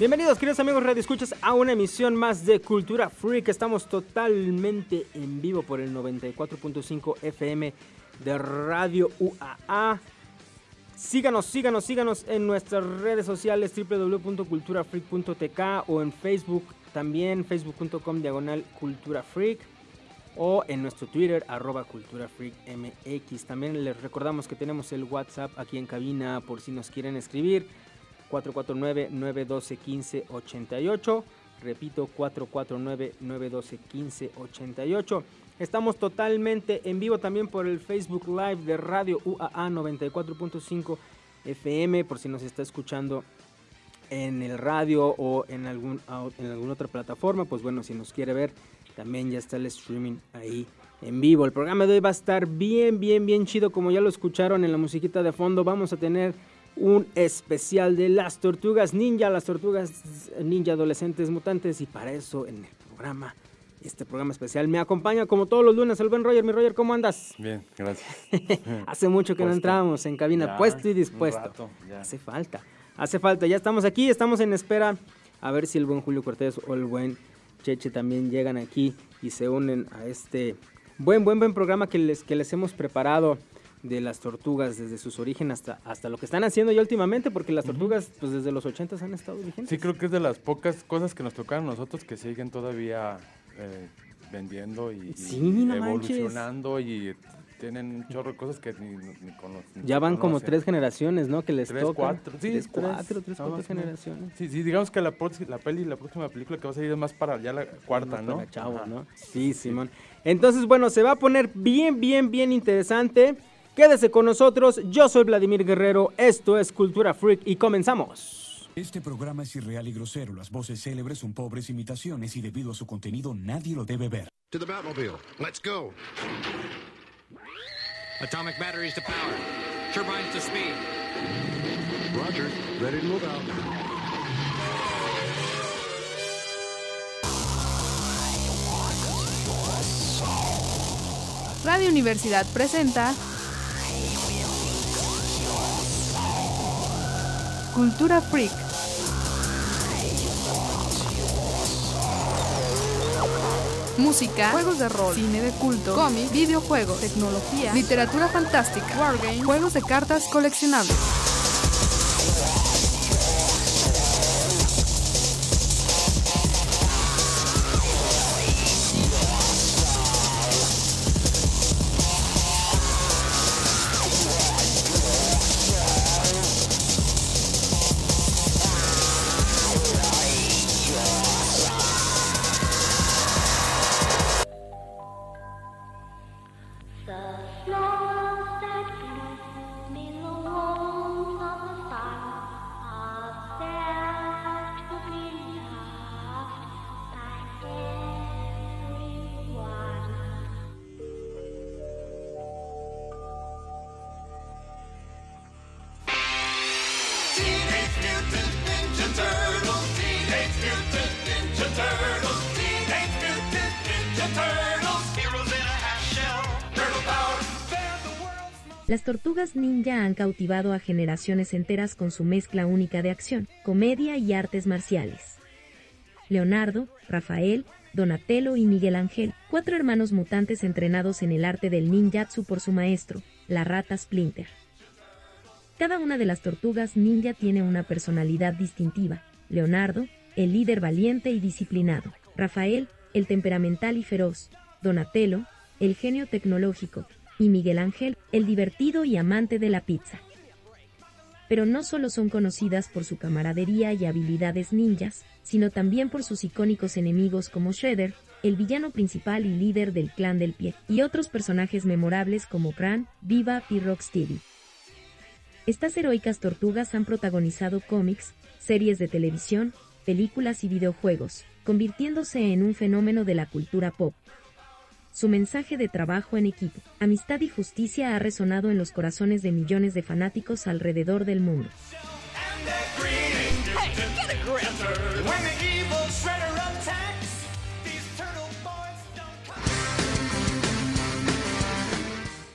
Bienvenidos, queridos amigos Radio Escuchas, a una emisión más de Cultura Freak. Estamos totalmente en vivo por el 94.5 FM de Radio UAA. Síganos, síganos, síganos en nuestras redes sociales www.culturafreak.tk o en Facebook también, facebook.com diagonal Cultura Freak o en nuestro Twitter arroba Cultura Freak MX. También les recordamos que tenemos el WhatsApp aquí en cabina por si nos quieren escribir 449-912-1588. Repito, 449-912-1588. Estamos totalmente en vivo también por el Facebook Live de Radio UAA 94.5 FM, por si nos está escuchando en el radio o en, algún, en alguna otra plataforma. Pues bueno, si nos quiere ver, también ya está el streaming ahí en vivo. El programa de hoy va a estar bien, bien, bien chido, como ya lo escucharon en la musiquita de fondo. Vamos a tener un especial de las tortugas ninja, las tortugas ninja adolescentes mutantes y para eso en el programa, este programa especial me acompaña como todos los lunes el buen Roger. Mi Roger, ¿cómo andas? Bien, gracias. Hace mucho que no entramos en cabina, puesto y dispuesto. Hace falta, hace falta. Ya estamos aquí, estamos en espera a ver si el buen Julio Cortés o el buen Cheche también llegan aquí y se unen a este buen, buen, buen programa que les, que les hemos preparado de las tortugas desde sus orígenes hasta, hasta lo que están haciendo ya últimamente, porque las tortugas pues desde los 80 han estado vigentes. Sí, creo que es de las pocas cosas que nos tocaron a nosotros que siguen todavía eh, vendiendo y, evolucionando y tienen un chorro de cosas que ni, ni Ya van como tres generaciones, ¿no? Que les tres, Cuatro, sí, tres, cuatro, tres, cuatro generaciones. Sí, sí, digamos que la, la peli, la próxima película que va a salir es más para ya la cuarta, ¿no? Chavo, ¿no? Sí, Simón. Entonces, bueno, se va a poner bien, bien, bien interesante. Quédese con nosotros, yo soy Vladimir Guerrero, esto es Cultura Freak y comenzamos. Este programa es irreal y grosero, las voces célebres son pobres imitaciones y debido a su contenido nadie lo debe ver. To the Batmobile, let's go. Atomic batteries to power, turbines to speed. Roger, ready to move out. Radio Universidad presenta Cultura Freak. Música, juegos de rol, cine de culto, cómics, videojuegos, tecnología, literatura fantástica, wargames, juegos de cartas coleccionables. Las tortugas ninja han cautivado a generaciones enteras con su mezcla única de acción, comedia y artes marciales. Leonardo, Rafael, Donatello y Miguel Ángel, cuatro hermanos mutantes entrenados en el arte del ninjatsu por su maestro, la rata Splinter. Cada una de las tortugas ninja tiene una personalidad distintiva. Leonardo, el líder valiente y disciplinado. Rafael, el temperamental y feroz. Donatello, el genio tecnológico, y Miguel Ángel, el divertido y amante de la pizza. Pero no solo son conocidas por su camaradería y habilidades ninjas, sino también por sus icónicos enemigos como Shredder, el villano principal y líder del clan del pie, y otros personajes memorables como Kran, Viva y Rocksteady. Estas heroicas tortugas han protagonizado cómics, series de televisión, películas y videojuegos, convirtiéndose en un fenómeno de la cultura pop, su mensaje de trabajo en equipo, amistad y justicia ha resonado en los corazones de millones de fanáticos alrededor del mundo.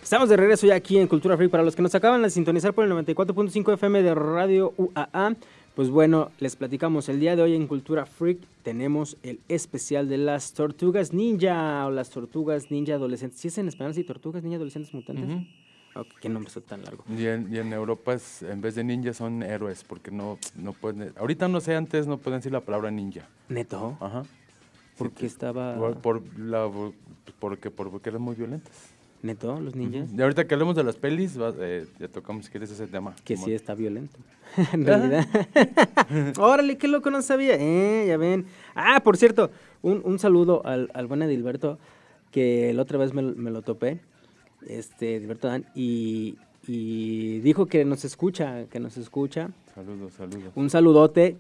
Estamos de regreso ya aquí en Cultura Free. Para los que nos acaban de sintonizar por el 94.5 FM de Radio UAA, Pues bueno, les platicamos, el día de hoy en Cultura Freak tenemos el especial de las tortugas ninja o las tortugas ninja adolescentes. ¿Sí es en español? Sí, tortugas ninja adolescentes mutantes. qué nombre tan largo. Y en, Europa es, en vez de ninja son héroes, porque no, no pueden... Ahorita no sé, antes no pueden decir la palabra ninja. ¿Neto? Ajá. Porque estaba... Por, la, porque, porque eran muy violentas. ¿Neto, los ninjas? Y ahorita que hablemos de las pelis, eh, ya tocamos si quieres ese tema. Que sí está violento, en realidad. Órale, qué loco, no sabía. Eh, ya ven. Ah, por cierto, un, un saludo al, al buen Edilberto, que la otra vez me, me lo topé, este, Edilberto Dan, y, y dijo que nos escucha, que nos escucha. Saludos, saludos. Un saludote.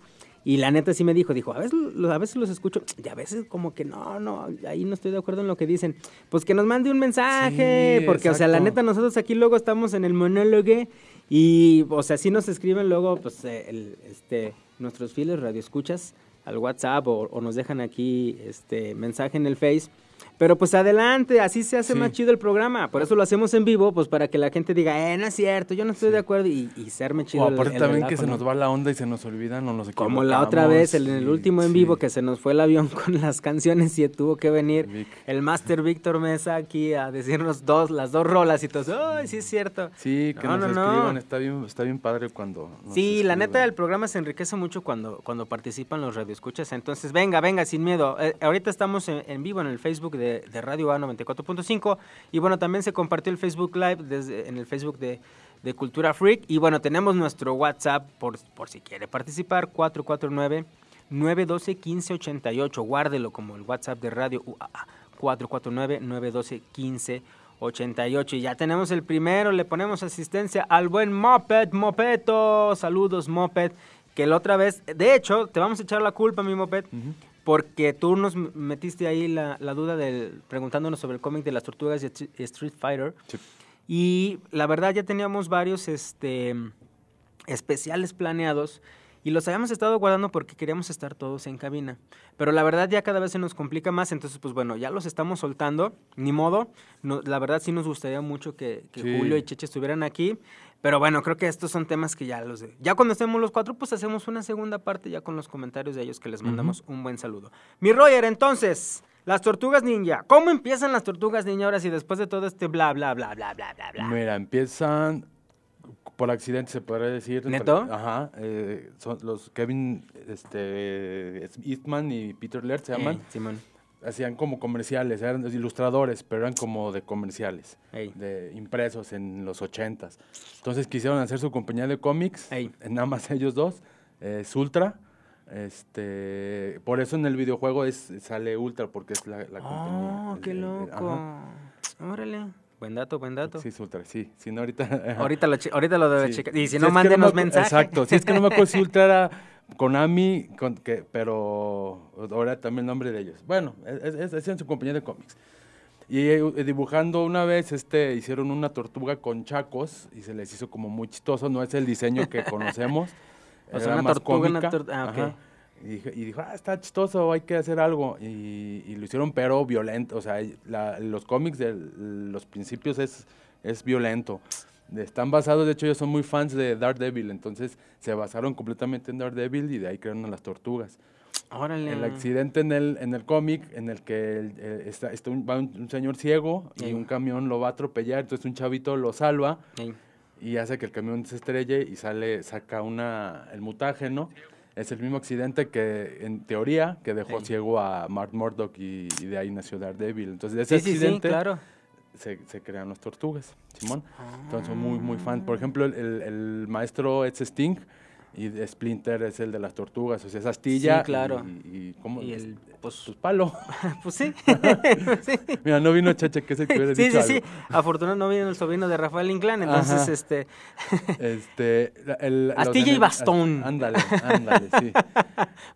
Y la neta sí me dijo, dijo, a veces, a veces los escucho y a veces como que no, no, ahí no estoy de acuerdo en lo que dicen. Pues que nos mande un mensaje, porque o sea, la neta nosotros aquí luego estamos en el monólogo y, o sea, sí nos escriben luego, pues, eh, el, este, nuestros fieles radioescuchas al WhatsApp o, o, nos dejan aquí este mensaje en el Face pero pues adelante, así se hace más chido el programa. Por eso lo hacemos en vivo, pues para que la gente diga, eh, no es cierto, yo no estoy de acuerdo y, y serme chido. O aparte también que se nos va la onda y se nos olvidan o nos Como la otra vez, en el último en vivo, que se nos fue el avión con las canciones y tuvo que venir el Master Víctor Mesa aquí a decirnos dos, las dos rolas y todos, ay, sí es cierto. Sí, que nos escriban, está bien, está bien padre cuando Sí, la neta el programa se enriquece mucho cuando, cuando participan los radioescuchas. Entonces, venga, venga, sin miedo. Eh, ahorita estamos en, en vivo en el Facebook de de, Radio A 94.5. Y bueno, también se compartió el Facebook Live desde, en el Facebook de, Cultura Freak. Y bueno, tenemos nuestro WhatsApp por, por si quiere participar, 449 912 1588. Guárdelo como el WhatsApp de Radio UAA, 449 912 1588. Y ya tenemos el primero, le ponemos asistencia al buen Moped, Mopeto. Saludos, Moped. Que la otra vez, de hecho, te vamos a echar la culpa, mi Moped, porque tú nos metiste ahí la, duda del, preguntándonos sobre el cómic de las tortugas y Street Fighter. Y la verdad ya teníamos varios este, especiales planeados y los habíamos estado guardando porque queríamos estar todos en cabina. Pero la verdad ya cada vez se nos complica más, entonces pues bueno, ya los estamos soltando, ni modo. la verdad sí nos gustaría mucho que, Julio y Cheche estuvieran aquí. Pero bueno, creo que estos son temas que ya los... De, ya cuando estemos los cuatro, pues hacemos una segunda parte ya con los comentarios de ellos que les mandamos un buen saludo. Mi Roger, entonces, las tortugas ninja. ¿Cómo empiezan las tortugas ninja ahora si después de todo este bla, bla, bla, bla, bla, bla, bla? Mira, empiezan por accidente, se podría decir. ¿Neto? Ajá. Eh, son los Kevin este, Eastman y Peter Laird se llaman. Simón hacían como comerciales, eran ilustradores, pero eran como de comerciales, de impresos en los ochentas. Entonces quisieron hacer su compañía de cómics, nada más ellos dos, es Ultra. Este, por eso en el videojuego es sale Ultra porque es la, la compañía. ¡Oh, qué loco! Órale. Buen dato, buen dato. Sí, Ultra, sí. Si no, ahorita... ahorita, lo, ahorita lo debe checar. Y si, no, mándenos mensajes. Exacto. Si es que no me acuerdo si Ultra era Konami, con, que, pero ahora también el nombre de ellos. Bueno, es, es, en su compañía de cómics. Y eh, dibujando una vez, este, hicieron una tortuga con chacos y se les hizo como muy chistoso. No es el diseño que conocemos. o sea, una más tortuga, una ah, Y, dijo, ah, está chistoso, hay que hacer algo. Y, lo hicieron, pero violento. O sea, los cómics de los principios es, es violento están basados, de hecho ellos son muy fans de Daredevil, entonces se basaron completamente en Daredevil y de ahí crearon a las tortugas. Órale. El accidente en el, en el cómic, en el que está, está un, va un, señor ciego y un camión lo va a atropellar, entonces un chavito lo salva y hace que el camión se estrelle y sale, saca una, el mutágeno. Es el mismo accidente que, en teoría, que dejó ciego a Mark Murdock y, de ahí nació Daredevil. Entonces, ese accidente... claro se, se crean las tortugas, Simón. Entonces son muy, muy fan. Por ejemplo, el, el, maestro Ed Sting y Splinter es el de las tortugas, o sea, esa astilla. Sí, claro. Y, ¿cómo? Y el, pues, pues palo. pues sí. Mira, no vino Cheche, que se que Sí, sí, sí. Afortunadamente no vino el sobrino de Rafael Inclán, entonces, este... este... El, astilla y bastón. Ándale, ándale, sí.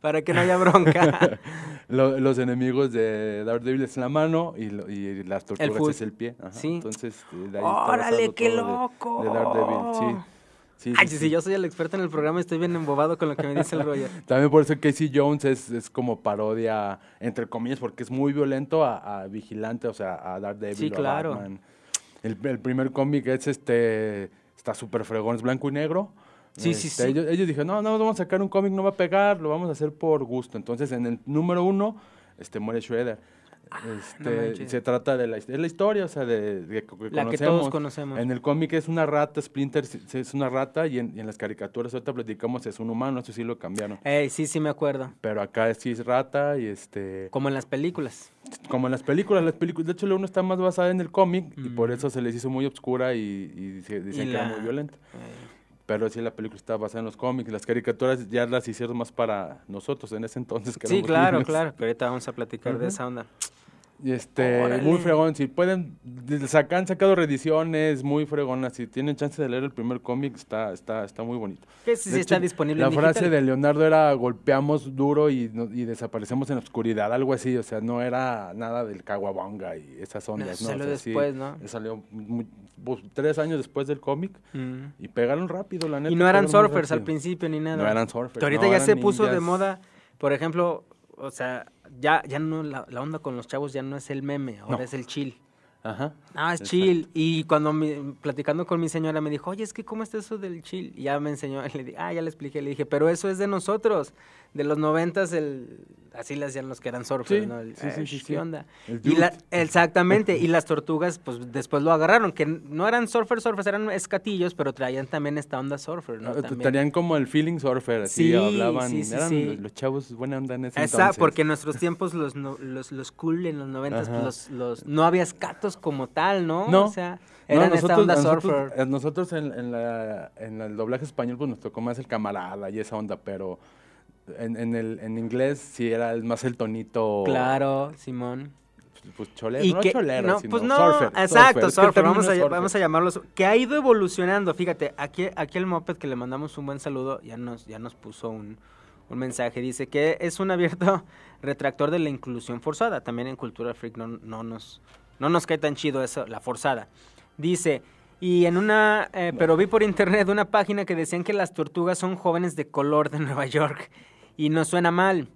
Para que no haya bronca. los enemigos de Daredevil es la mano y, y las tortugas es el pie. Sí. Entonces, de ahí ¡Órale, qué loco! de Daredevil, sí. Sí, Ay, sí, yo soy el experto en el programa, estoy bien embobado con lo que me dice el Roger. También por eso Casey Jones es, es como parodia, entre comillas, porque es muy violento a, Vigilante, o sea, a Daredevil sí, claro. El, el, primer cómic es este, está súper fregón, es blanco y negro. Sí, sí, Este, sí. Ellos, ellos dijeron, no, no, vamos a sacar un cómic, no va a pegar, lo vamos a hacer por gusto. Entonces, en el número uno, este, muere Shredder. Este, Ah, no manches. se trata de la, es la historia, o sea, de, de que La que todos conocemos. En el cómic es una rata, Splinter es- una rata, y en, y en las caricaturas, ahorita platicamos, es un humano, eso sí lo cambiaron. Ey, sí, sí me acuerdo. Pero acá sí es rata, y este... Como en las películas. Como en las películas, las películas, de hecho la uno está más basada en el cómic, y por Mm. eso se les hizo muy obscura y, y se- dicen Y que era muy violenta. Ey. Pero sí, la película está basada en los cómics. Las caricaturas ya las hicieron más para nosotros en ese entonces. Que Sí, claro, niños. claro. Pero ahorita vamos a platicar de esa onda. Este, Órale. muy fregón. Si pueden, de- saca- han sacado reediciones muy fregonas. Si tienen chance de leer el primer cómic, está, está, está muy bonito. Que sí, está disponible La en frase digital. de Leonardo era golpeamos duro y, y desaparecemos en la oscuridad, algo así. O sea, no era nada del caguabonga y esas ondas. ¿no? O salió sí, después, ¿no? Salió muy- pues, tres años después del cómic Mm. y pegaron rápido, la neta. Y no eran surfers al principio ni nada. No eran surfers, Pero ahorita no, ya se puso de moda, por ejemplo, o sea, ya, ya no, la, la onda con los chavos ya no es el meme, ahora No. es el chill. Ajá. Ah, es Exacto. chill. Y cuando mi- platicando con mi señora me dijo, oye, es que ¿cómo está eso del chill? Y ya me enseñó, y le dije, ah, ya le expliqué, le dije, pero eso es de nosotros. De los noventas, el, así le hacían los que eran surfers, Sí, ¿no? El, sí, sí, "Eh, sí, ¿Qué sí. onda? El Y la- dude. exactamente, y las tortugas, pues después lo agarraron, que no eran surfers, surfers, eran escatillos, pero traían también esta onda surfer, ¿no? Ah, También. Tenían como el feeling surfer, así Sí, hablaban. sí, sí, eran sí. los chavos buena onda en ese Exacto, entonces. porque en nuestros tiempos los, no- los, los cool en los noventas, pues los, los, no había escatos como tal, ¿no? No. O sea, No, eran esta onda nosotros, surfer. a nosotros en, en la, en el doblaje español pues nos tocó más el camarada y esa onda, pero en, en, el, en inglés sí era más el tonito. Claro, Simón. Pues cholero, Y no que- cholero, no, sino pues no, surfer. exacto, surfer, vamos, a, surfer. vamos a llamarlo, su- que ha ido evolucionando, fíjate, aquí, aquí el Moped que le mandamos un buen saludo, ya nos, ya nos puso un, un mensaje, dice que es un abierto retractor de la inclusión forzada, también en Cultura Freak no, no, nos, no nos cae tan chido eso, la forzada. Dice, y en una, eh, pero vi por internet una página que decían que las tortugas son jóvenes de color de Nueva York, y no suena mal.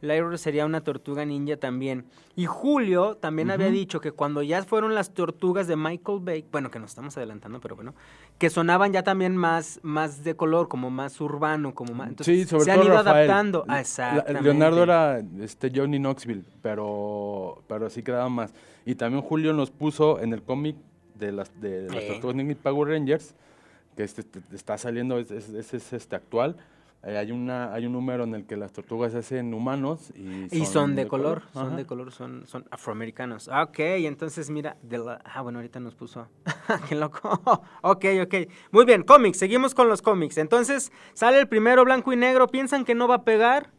Lyra sería una tortuga ninja también. Y Julio también había dicho que cuando ya fueron las tortugas de Michael Bay, bueno, que nos estamos adelantando, pero bueno, que sonaban ya también más, más de color, como más urbano, como más. Entonces, sí, sobre se todo han ido Rafael. adaptando. Ah, exactamente. Leonardo era este Johnny Knoxville, pero, pero sí quedaba más. Y también Julio nos puso en el cómic de las, de las Eh. Tortugas Ninja Power Rangers, que este, este, está saliendo, es- es- es este actual. Eh, hay, una, hay un número en el que las tortugas se hacen humanos y son, Y son de, color, son de color, son, son afroamericanos. Ah, Ok, entonces mira, de la- ah, bueno, ahorita nos puso. Qué loco. ok, ok. Muy bien, cómics, seguimos con los cómics. Entonces, sale el primero blanco y negro, piensan que no va a pegar.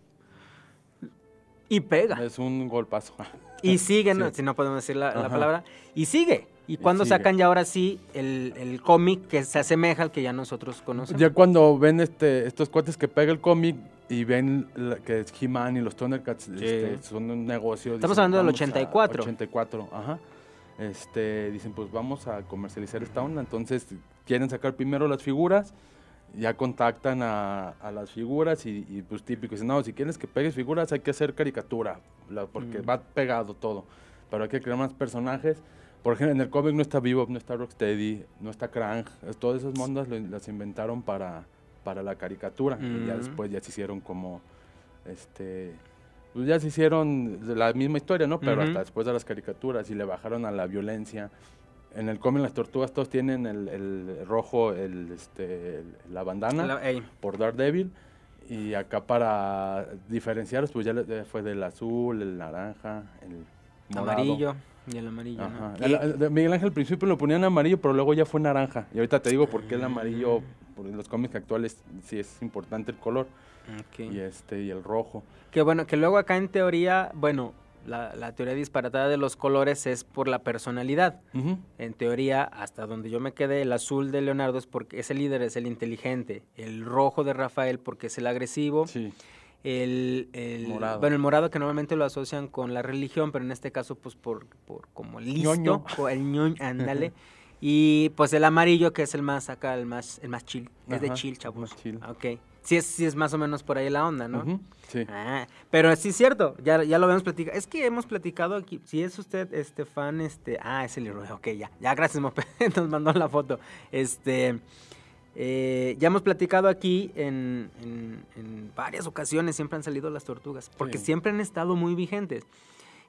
Y pega. Es un golpazo. Y sigue, si no podemos decir la, palabra. Y sigue. ¿Y cuando sigue. sacan ya ahora sí el, el cómic que se asemeja al que ya nosotros conocemos? Ya cuando ven este, estos cuates que pega el cómic y ven la- que es He-Man y los Thundercats este, son un negocio. Estamos dicen, hablando del "Vamos a- 84". 84, ajá. Este, dicen, pues vamos a comercializar esta onda. Entonces quieren sacar primero las figuras, ya contactan a, a las figuras y, y, pues típico. Dicen, no, si quieres que pegues figuras hay que hacer caricatura, la- porque Mm. va pegado todo. Pero hay que crear más personajes. Por ejemplo, en el cómic no está Bebop, no está Rocksteady, no está Krang. Todas esas mondas lo- las inventaron para, para la caricatura. Y ya después ya se hicieron como, este, pues ya se hicieron la misma historia, ¿no? Pero hasta después de las caricaturas y le bajaron a la violencia. En el cómic las tortugas todos tienen el, el rojo, el, este, el- la bandana La- por Daredevil. Y acá para diferenciarlos, pues ya fue del azul, el naranja, el morado. Amarillo. Y el amarillo. ¿no? Ajá. Miguel Ángel al principio lo ponían amarillo, pero luego ya fue naranja. Y ahorita te digo por qué el amarillo, porque en los cómics actuales sí es importante el color. Y este, y el rojo. Que bueno, que luego acá en teoría, bueno, la, la teoría disparatada de los colores es por la personalidad. Ujú. En teoría, hasta donde yo me quedé, el azul de Leonardo es porque es el líder, es el inteligente. El rojo de Rafael porque es el agresivo. Sí. El, el- Morado. Bueno, el morado que normalmente lo asocian con la religión, pero en este caso, pues por, por como listo, Ñoño. el ñoñ, ándale. y pues el amarillo, que es el más acá, el más, el más chill. Es de chill, chavos. más chill. Ok. Sí es, sí es más o menos por ahí la onda, ¿no? Sí. Ah, pero sí es cierto, ya, ya lo habíamos platicado. Es que hemos platicado aquí, si es usted este fan, este, ah, es el Leroy, ok, ya, ya, gracias, Mope, nos mandó la foto. Este, Eh, ya hemos platicado aquí en, en- en varias ocasiones, siempre han salido las tortugas, porque Sí. siempre han estado muy vigentes.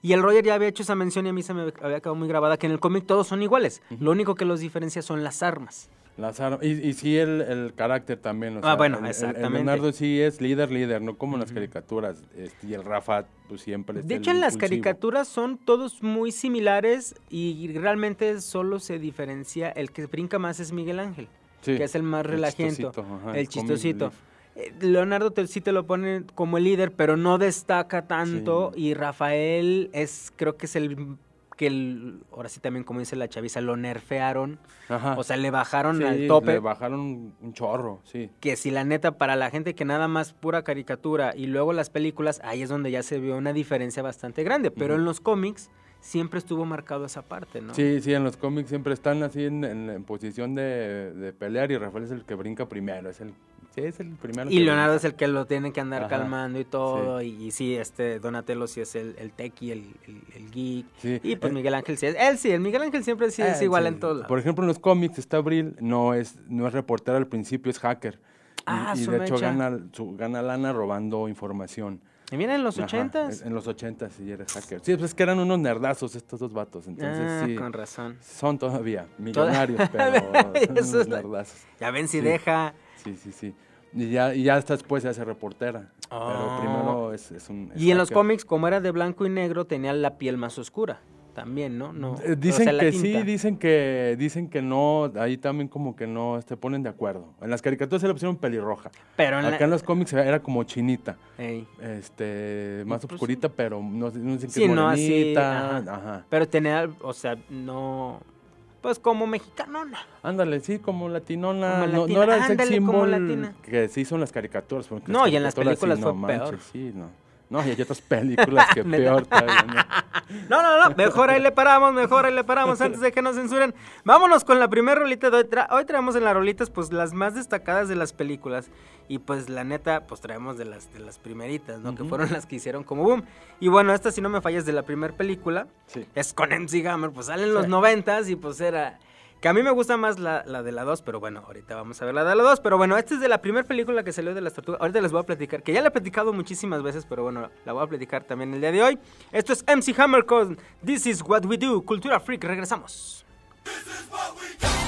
Y el Roger ya había hecho esa mención y a mí se me había quedado muy grabada, que en el cómic todos son iguales. Lo único que los diferencia son las armas. Las armas- y, y sí el, el carácter también. o Ah, sea, bueno, el- exactamente. El Leonardo sí es líder, líder, no como en las caricaturas. este, y el Rafa, pues siempre es De hecho, en las caricaturas son todos muy similares y realmente solo se diferencia. El que brinca más es Miguel Ángel, Sí, que es el más ajá, el chistosito. Eh, Leonardo te, sí te lo pone como el líder, pero no destaca tanto. Sí. Y Rafael es, creo que es el que el, ahora sí también como dice la chaviza, lo nerfearon. Ajá. O sea, le bajaron Sí, al tope. Le bajaron un, chorro, sí. que si la neta para la gente que nada más pura caricatura y luego las películas, ahí es donde ya se vio una diferencia bastante grande, pero en los cómics siempre estuvo marcado esa parte, ¿no? Sí, sí, en los cómics siempre están así en, en- en posición de, de pelear y Rafael es el que brinca primero, es el, sí, es el primero. Y Leonardo brinca. es el que lo tiene que andar Ajá, calmando y todo, y, y sí, este Donatello sí es el, el tequi, el, el, el geek, Sí, y pues eh, Miguel Ángel sí es, él sí, el Miguel Ángel siempre sí es eh, igual en todos lados. Por ejemplo, en los cómics, está Abril no es, no es reportero al principio, es hacker. Y- Ah, y, su de hecho gana, su, gana lana robando información. Y mira, en los Ajá, ochentas. En los ochentas sí eres hacker. Sí, pues es que eran unos nerdazos estos dos vatos. Entonces ah, sí. con razón. Son todavía millonarios, pero son unos nerdazos. Ya ven si Sí. deja... Sí, sí, sí. Y ya, y ya hasta después se hace reportera. Oh. Pero primero es, es un. es Y en los cómics, como era de blanco y negro, tenía la piel más oscura. También, ¿no? no Eh, o Dicen sea, que tinta. sí, dicen que dicen que no, ahí también como que no se ponen de acuerdo. En las caricaturas se le pusieron pelirroja. Pero en Acá la... en los cómics era como chinita, Ey. este, más pues, oscurita, pero no, no dicen que Sí, es no así. morenita. ajá. ajá. Pero tenía, o sea, no... Pues como mexicanona. Ándale, sí, como latinona. Como no, latina, no era el sex symbol latina. que se hizo en las caricaturas. porque No, y en las películas sí, fue no peor. manches, Sí, no. No, y hay otras películas que peor todavía. ¿no? No, no, no, mejor ahí le paramos, mejor ahí le paramos antes de que nos censuren. Vámonos con la primera rolita de hoy. Tra- hoy traemos en las rolitas pues las más destacadas de las películas y pues la neta pues traemos de las de las primeritas, ¿no? Que fueron las que hicieron como boom. Y bueno, esta si no me fallas de la primera película Sí. es con MC Hammer, pues salen los Sí. noventas y pues era... Que a mí me gusta más la, la de la 2, pero bueno, ahorita vamos a ver la de la 2. Pero bueno, esta es de la primera película que salió de las tortugas. Ahorita les voy a platicar, que ya la he platicado muchísimas veces, pero bueno, la voy a platicar también el día de hoy. Esto es MC Hammer con This is What We Do, Cultura Freak. Regresamos. My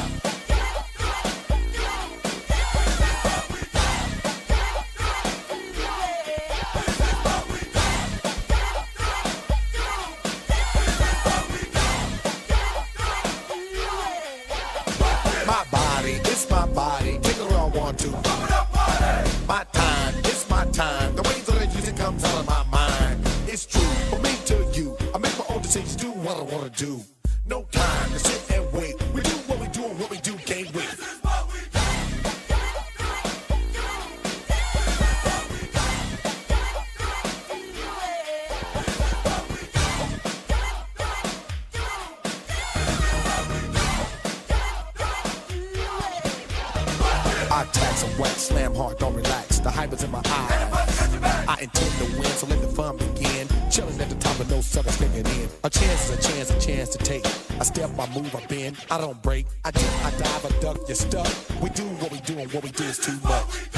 My time, it's my time. The that I use it comes out of my mind. It's true, from me to you. I make my own decisions, do what I wanna do. No time to sit and wait. Hard, don't relax. The hype is in my eye. I intend to win, so let the fun begin. Chilling at the top of no suckers kicking in. A chance is a chance, a chance to take. I step, I move, I bend. I don't break. I dip, I dive, I duck, you're stuck. We do what we do, and what we do is too much.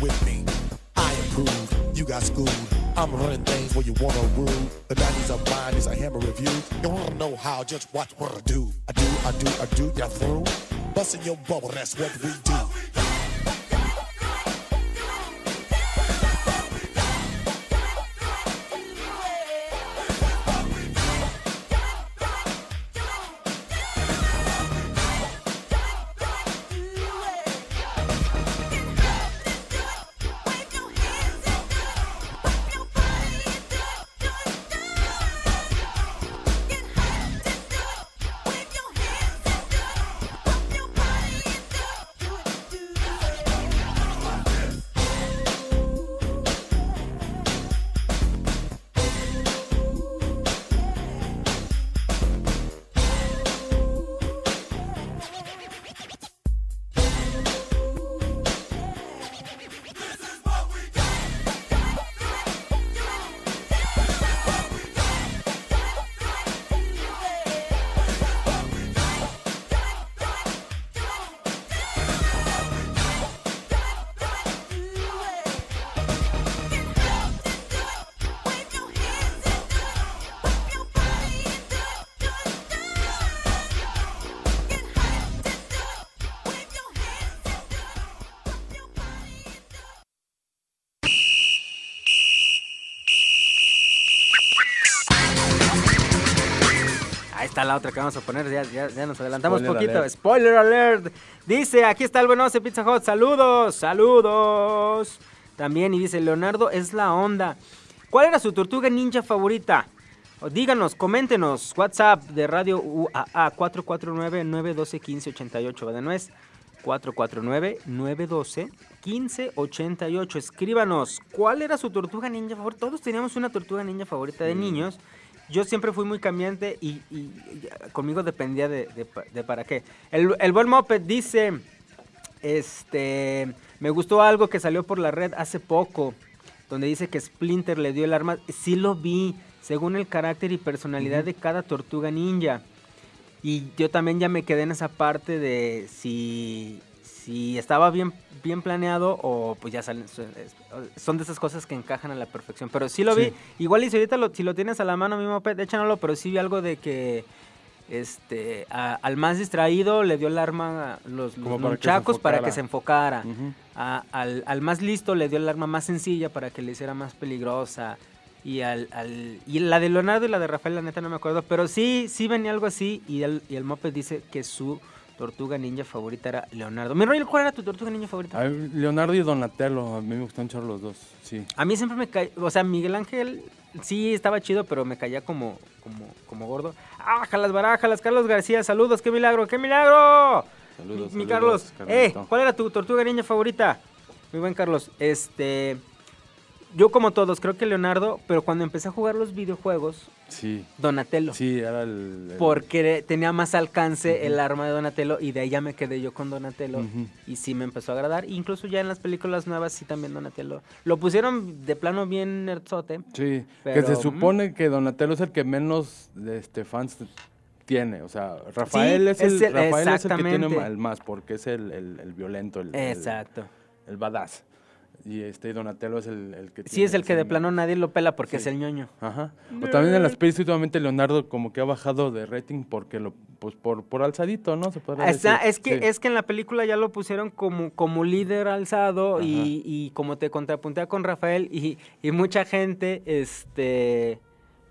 With me. I improve, you got schooled. I'm running things where you wanna rule. The 90s are mine, is a hammer review. You wanna know how, just watch what I do. I do, I do, I do, you through. Busting your bubble, that's what we do. La otra que vamos a poner, ya, ya, ya nos adelantamos Spoiler poquito. alert. Spoiler alert. Dice, aquí está el buenoso Pizza Hut. Saludos, saludos. También, y dice, Leonardo es la onda. ¿Cuál era su tortuga ninja favorita? Díganos, coméntenos. WhatsApp de Radio UAA 449-912-1588. ¿Verdad? No es 449-912-1588. Escríbanos, ¿cuál era su tortuga ninja favorita? Todos teníamos una tortuga ninja favorita de niños. Yo siempre fui muy cambiante y, y- y conmigo dependía de, de pa- de para qué. El, el buen Moped dice, este, me gustó algo que salió por la red hace poco, donde dice que Splinter le dio el arma. Sí lo vi, según el carácter y personalidad de cada tortuga ninja. Y yo también ya me quedé en esa parte de si, si estaba bien, bien planeado o pues ya salen. son- de esas cosas que encajan a la perfección. Pero sí lo Sí. vi. Igual y si ahorita lo, si lo tienes a la mano, mismo Pet, échanoslo, pero sí vi algo de que este a- al más distraído le dio el arma a los, los para que se que enfocara. se enfocara. Ujú. A- al, al más listo le dio el arma más sencilla para que le hiciera más peligrosa. Y al, al- y la de Leonardo y la de Rafael, la neta no me acuerdo. Pero sí, sí venía algo así. Y el, y el Moped dice que su tortuga ninja favorita era Leonardo. Mi Royal, ¿cuál era tu tortuga ninja favorita? A Leonardo y Donatello, a mí me gustan mucho los dos, sí. A mí siempre me caía, o sea, Miguel Ángel sí estaba chido, pero me caía como, como, como gordo. ¡Ájalas, barajas! Carlos García, saludos, qué milagro, qué milagro. Saludos, mi, saludos, Carlos, eh. ¿cuál era tu tortuga ninja favorita? Mi buen Carlos, este, yo como todos, creo que Leonardo, pero cuando empecé a jugar los videojuegos, Sí, Donatello. sí, era el... el- Porque tenía más alcance el arma de Donatello y de ahí ya me quedé yo con Donatello y sí me empezó a agradar. Incluso ya en las películas nuevas sí también Donatello. Lo pusieron de plano bien nerdzote. Sí, que Pero, se mm. supone que Donatello es el que menos este, fans tiene. O sea, Rafael, Sí, es, el, es el- Rafael es el que tiene el más, porque es el, el- violento, el, el- Exacto. el badass. Y este Donatello es el, el que Sí, tiene es el que de plano nadie lo pela porque Sí. es el ñoño. Ajá. O también en las pelis últimamente Leonardo como que ha bajado de rating porque lo pues por por alzadito, ¿no? Se Está- decir. es que Sí. es que en la película ya lo pusieron como, como líder alzado y, y como te contrapuntea con Rafael y, y mucha gente este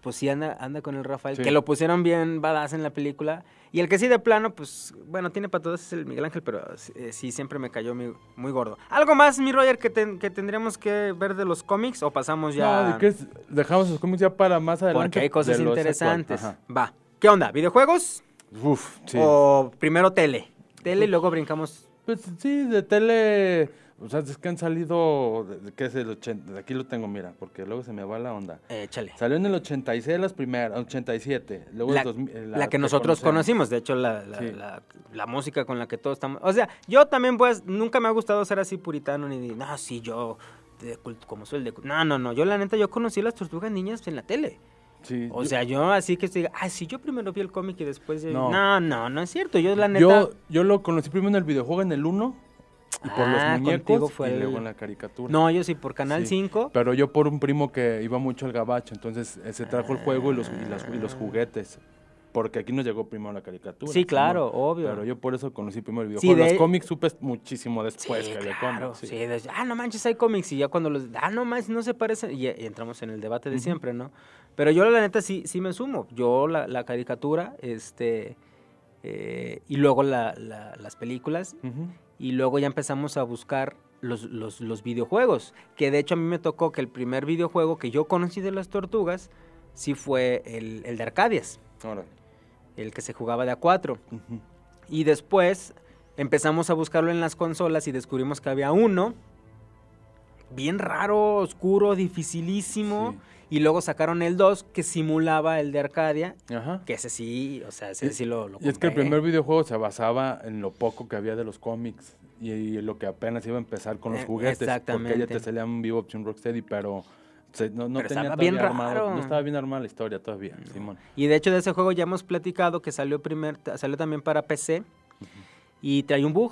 pues sí anda, anda con el Rafael, Sí. que lo pusieron bien badass en la película. Y el que sí de plano, pues, bueno, tiene para todos es el Miguel Ángel, pero eh, sí siempre me cayó muy, muy gordo. ¿Algo más, mi Roger, que, ten- que tendríamos que ver de los cómics o pasamos ya? No, ¿de qué es? dejamos los cómics ya para más adelante. Porque hay cosas interesantes. Va. ¿Qué onda? ¿Videojuegos? Uf, sí. ¿O primero tele? Tele y luego brincamos. Pues sí, de tele, o sea, es que han salido, ¿qué es el 80? De aquí lo tengo, mira, porque luego se me va la onda. Échale. Salió en el 86 las primeras, 87, luego la, el 2000, eh, la que nosotros conocimos, de hecho, la, la, Sí. la- la música con la que todos estamos. O sea, yo también, pues, nunca me ha gustado ser así puritano ni no, sí, yo, de como soy el de. cult-". No, no, no. Yo, la neta, yo conocí las tortugas niñas en la tele. Sí, O yo- sea, yo así que diga, ah, sí, yo primero vi el cómic y después. yo-". No. No. no, no, es cierto. Yo, la neta. yo, yo lo conocí primero en el videojuego, en el 1, Y por Ah, los muñecos contigo fue y el- luego en la caricatura. No, yo sí, por Canal Sí, 5. Pero yo por un primo que iba mucho al gabacho, entonces eh, se trajo el juego y los, y las- y los juguetes. Porque aquí nos llegó primero la caricatura. Sí, claro, obvio. Pero yo por eso conocí primero el Sí, videojuego. de- Los cómics supe muchísimo después Sí, que había claro, cómics. sí. Sí. de- ah, no manches, hay cómics. Y ya cuando los. Ah, no manches, no se parecen. Y, y entramos en el debate de siempre, ¿no? Pero yo, la neta, sí, sí me sumo. Yo, la, la caricatura, este. eh, y luego la- la- las películas. Y luego ya empezamos a buscar los, los, los videojuegos. Que de hecho a mí me tocó que el primer videojuego que yo conocí de las tortugas. Sí fue el, el de Arcadias. Órale. El que se jugaba de a cuatro. Ujú. Y después empezamos a buscarlo en las consolas y descubrimos que había uno bien raro, oscuro, dificilísimo. Sí. Y luego sacaron el 2 que simulaba el de Arcadia. Ajá. Que ese sí, o sea, ese Y- sí lo, lo Y es que el primer videojuego se basaba en lo poco que había de los cómics y, y lo que apenas iba a empezar con los Eh, juguetes. Porque ya exactamente. te salían y un Rocksteady, pero se- no, no tenía estaba bien armado- raro. no estaba bien armada la historia todavía, Simón. Y de hecho de ese juego ya hemos platicado que salió, primer, salió también para PC y trae un bug.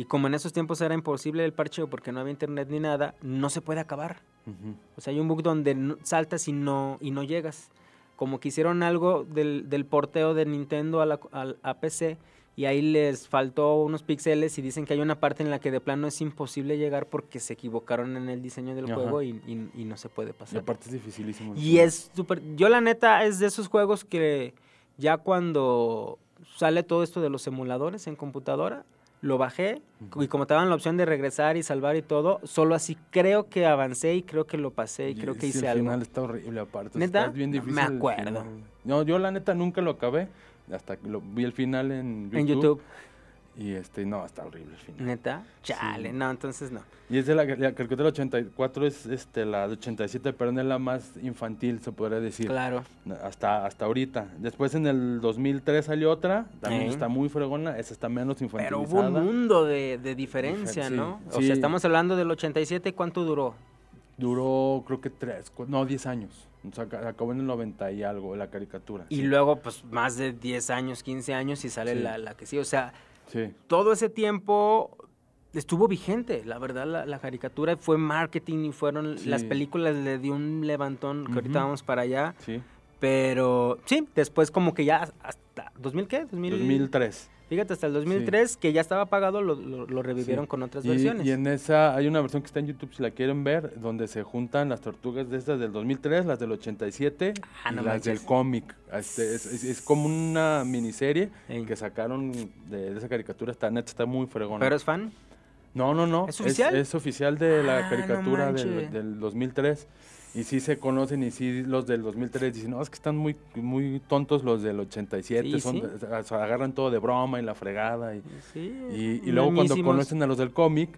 Y como en esos tiempos era imposible el parcheo porque no había internet ni nada, no se puede acabar. Ujú. O sea, hay un bug donde saltas y no, y no llegas. Como que hicieron algo del, del porteo de Nintendo a, la, al- a PC y ahí les faltó unos píxeles y dicen que hay una parte en la que de plano es imposible llegar porque se equivocaron en el diseño del Ajá. juego y, y- y no se puede pasar. aparte es dificilísimo. Y es súper... Yo la neta es de esos juegos que ya cuando sale todo esto de los emuladores en computadora, lo bajé y como te daban la opción de regresar y salvar y todo, solo así creo que avancé y creo que lo pasé y creo que sí, hice el algo. final está horrible aparte. ¿Neta? Está bien No me el acuerdo. No, yo la neta nunca lo acabé. Hasta que lo, vi el final en YouTube. En YouTube, Y este, no, está horrible el final. neta, chale, Sí. no, entonces no. Y es de la, la caricatura del 84, es este, la de 87, pero no es la más infantil, se podría decir. Claro. Hasta, hasta ahorita. Después en el 2003 salió otra, también Ey. está muy fregona, esa está menos Pero infantilizada. hubo un mundo de, de diferencia, Sí, ¿no? O sea, estamos hablando del 87, ¿cuánto duró? Duró creo que tres, no, 10 años. O sea, ac- acabó en el 90 y algo, la caricatura. Y luego, pues, más de 10 años, 15 años y sale la, la que sí. O sea, Sí. todo ese tiempo estuvo vigente. La verdad, la, la caricatura fue marketing y fueron Sí. las películas le dio un levantón, que ahorita vamos para allá. Sí, Pero sí, después como que ya hasta 2000 qué? 2000, 2003. Fíjate, hasta el 2003 que ya estaba apagado lo, lo- lo revivieron Sí. con otras Y, versiones. y en esa hay una versión que está en YouTube si la quieren ver, donde se juntan las tortugas de estas del 2003, las del 87 Ah, y no las manches. del cómic. Este, es, es- es como una miniserie que sacaron de, de esa caricatura, está neta, está muy fregona. ¿Pero es fan? No, no, no. ¿Es oficial? Es, oficial de Ah, la no caricatura manches. del, del 2003. Y sí se conocen y sí los del 2003 dicen, no, es que están muy, muy tontos los del 87. Sí, son, sí. o sea, agarran todo de broma y la fregada. Y, Sí. y, y luego cuando conocen a los del cómic,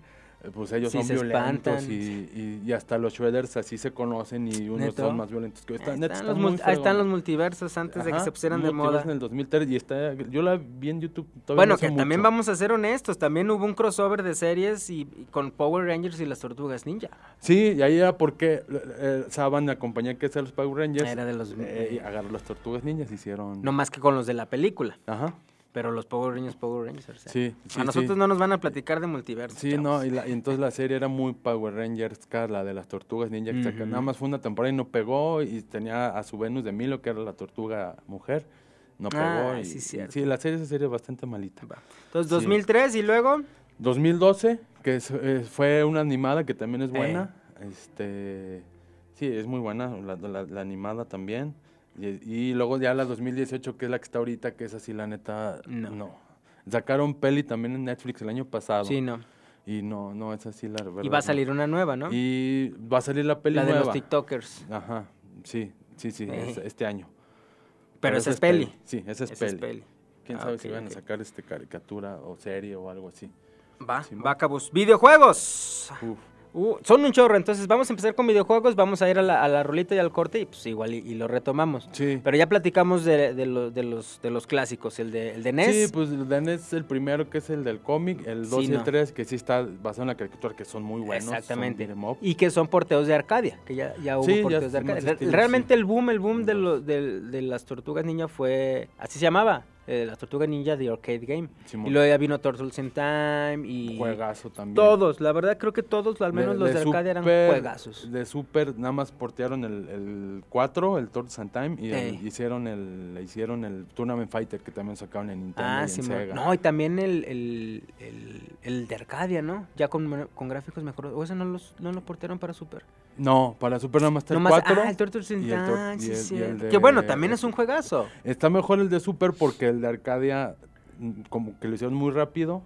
pues ellos Sí, son violentos y, y- y hasta los Shredders así se conocen y unos ¿Neto? son más violentos que Ahí están. está los, ahí están los multiversos antes de que se pusieran de moda. En el 2003 y está, yo la vi en YouTube. todavía Bueno, no que también vamos a ser honestos, también hubo un crossover de series y, y con Power Rangers y las Tortugas Ninja. Sí, y ahí era porque eh, Saban, la compañía que hace los Power Rangers, Era de los- eh, agarró las tortugas niñas, hicieron... No más que con los de la película, Ajá, pero los Power Rangers, Power Rangers. sí, sí, a nosotros sí. no nos van a platicar de multiverso. Sí, no, y, la- y entonces la serie era muy Power Rangers, la de las tortugas ninja, que saca- Ujú. nada más fue una temporada y no pegó, y tenía a su Venus de Milo, que era la tortuga mujer, no pegó, Ah, y, sí, cierto. sí, la serie, esa serie es bastante malita. Entonces, Sí. 2003 y luego... 2012, que es, eh, fue una animada que también es Eh. buena. Este, sí, es muy buena, la, la- la animada también. Y, y luego ya la 2018, que es la que está ahorita, que es así, la neta, No. no. Sacaron peli también en Netflix el año pasado. Sí, no. Y no, no, es así la verdad. Y va a no. salir una nueva, ¿no? Y va a salir la peli la de nueva. los TikTokers. Ajá, sí, sí, sí, Eh. es- este año. Pero esa es peli. Sí, esa es Esa es peli. peli. Quién Ah, sabe si van a sacar este caricatura o serie o algo así. Va, Simón. va, cabos. Videojuegos. Uf. Uh, son un chorro, entonces vamos a empezar con videojuegos, vamos a ir a la, a la rolita y al corte y pues igual y, y lo retomamos. Sí. Pero ya platicamos de, de lo- de los, de los clásicos, el de, el de NES. Sí, pues el de NES es el primero que es el del cómic, el 2 Sí, y no. el 3 que sí está basado en la caricatura que son muy buenos. Exactamente. Y que son porteos de Arcadia, que ya, ya hubo Sí, ya porteos de Arcadia. Estilo, Realmente el boom, el boom de, los de, de las tortugas niña fue, así se llamaba, eh, las Tortugas Ninja de Arcade Game. Simón. Y luego ya vino Turtles in Time y... Juegazo también. Todos, la verdad creo que todos, al menos los de, Arcadia eran Super- juegazos. De Super nada más portearon el, el 4, el Turtles and Time, y el- hicieron, el, hicieron el Tournament Fighter que también sacaron en Nintendo Ah, y en Sega. No, y también el, el, el, el de Arcadia, ¿no? Ya con, con gráficos mejor. O ese no, los, no lo portearon para Super. No, para Super nada más está el Nomás- 4. ah, el Turtles in y el Tur- Time, y sí, el- y sí. el de- Que bueno, también es un juegazo. Está mejor el de Super porque el de Arcadia mm, como que lo hicieron muy rápido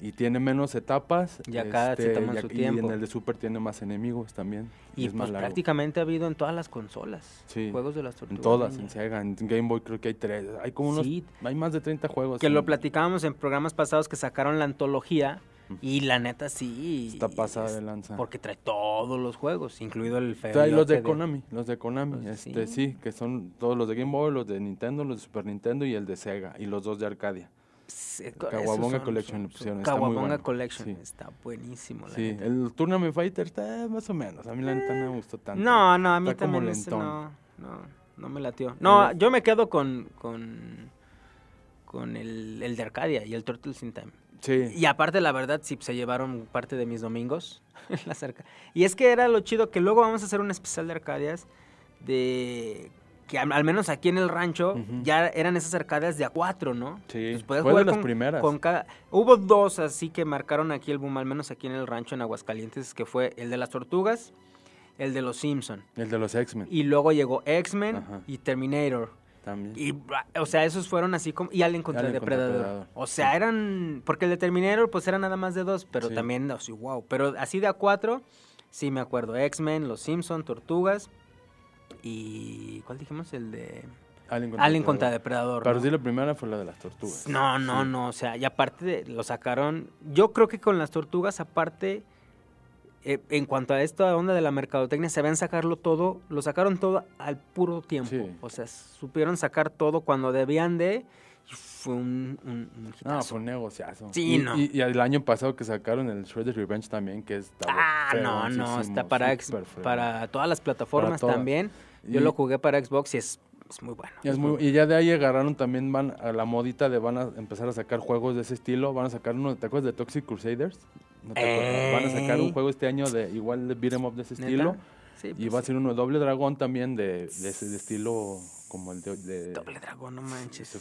y tiene menos etapas. Y acá se toman y su ac- y tiempo. en el de Super tiene más enemigos también. Y es pues más largo. prácticamente ha habido en todas las consolas. Sí. Juegos de las tortugas. En todas, ninja. en Sega, en Game Boy creo que hay tres. Hay como unos, Sí. hay más de 30 juegos. Que lo platicábamos en programas pasados que sacaron la antología. Y la neta sí. Está pasada es- de lanza. Porque trae todos los juegos, incluido el. Trae los de Konami, los de Konami, Pues este, sí. sí, que son todos los de Game Boy, los de Nintendo, los de Super Nintendo y el de Sega, y los dos de Arcadia. Kawabonga Collection le pusieron, está muy Kawabonga bueno. Collection. Sí. Está buenísimo. La Sí, neta. el Tournament Fighter está más o menos, a mí la neta no me gustó tanto. No, no, a mí Está también lentón. no, no, no me latió. No, yo me quedo con, con, con el, el de Arcadia y el Turtles in Time. Sí, Y aparte, la verdad, sí se llevaron parte de mis domingos. las arca- y es que era lo chido que luego vamos a hacer un especial de Arcadias de que al, al menos aquí en el rancho ya eran esas arcadias de A4, ¿no? Sí, fue de jugar las con- primeras. con cada- Hubo dos así que marcaron aquí el boom, al menos aquí en el rancho en Aguascalientes, que fue el de las tortugas, el de los Simpson. el de los X-Men Y luego llegó X-Men y Terminator. También. Y, bra- o sea, esos fueron así como... Y Alien contra Alien contra Depredador. O sea, eran... Porque el de Terminator, pues era nada más de dos, pero Sí. también, así, wow. Pero así de a cuatro, sí me acuerdo. X-Men, Los Simpson, Tortugas y... ¿Cuál dijimos? El de... Alien Alien contra Depredador. Pero ¿no? sí, la primera fue la de las tortugas. No, no, Sí. no, o sea, y aparte de- lo sacaron, yo creo que con las tortugas aparte, eh, en cuanto a esta onda de la mercadotecnia, sabían sacarlo todo, lo sacaron todo al puro tiempo, Sí. o sea, supieron sacar todo cuando debían de, y fue un, un, un No, fue un negociazo. Sí, y, no. Y, y el año pasado que sacaron el Shredder's Revenge también, que es Ah, no, no, está para, para todas las plataformas todas. también, yo Y- lo jugué para Xbox y es, es muy bueno. Y, es muy- y ya de ahí agarraron también van a la modita de van a empezar a sacar juegos de ese estilo. Van a sacar uno, ¿te acuerdas de Toxic Crusaders? ¿No te acuerdas? Van a sacar un juego este año de igual de beat'em up de ese estilo. Sí, Y pues va a sí. ser uno de Doble Dragón también de, de ese de estilo como el de... de Doble dragón, no manches.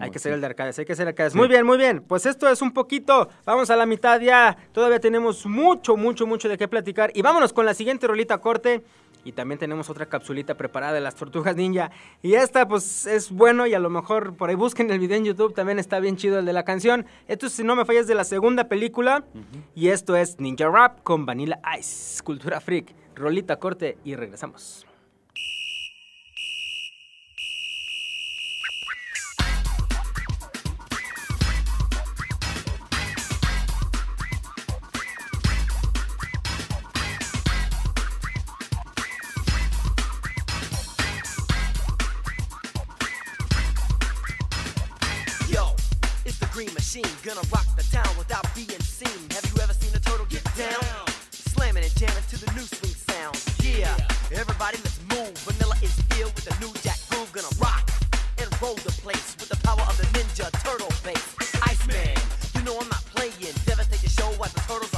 Hay que sí. ser el de arcades, hay que ser arcades. Muy bien, muy bien. Pues esto es un poquito. Vamos a la mitad ya. Todavía tenemos mucho, mucho, mucho de qué platicar. Y vámonos con la siguiente rolita corte. Y también tenemos otra capsulita preparada de las tortugas ninja. Y esta, pues, es bueno. Y a lo mejor por ahí busquen el video en YouTube. También está bien chido el de la canción. Esto, si no me fallas, de la segunda película. Y esto es Ninja Rap con Vanilla Ice. Cultura Freak. Rolita corte y regresamos. The place with the power of the ninja turtle bass. Iceman, you know I'm not playing. Devastate the show what the turtles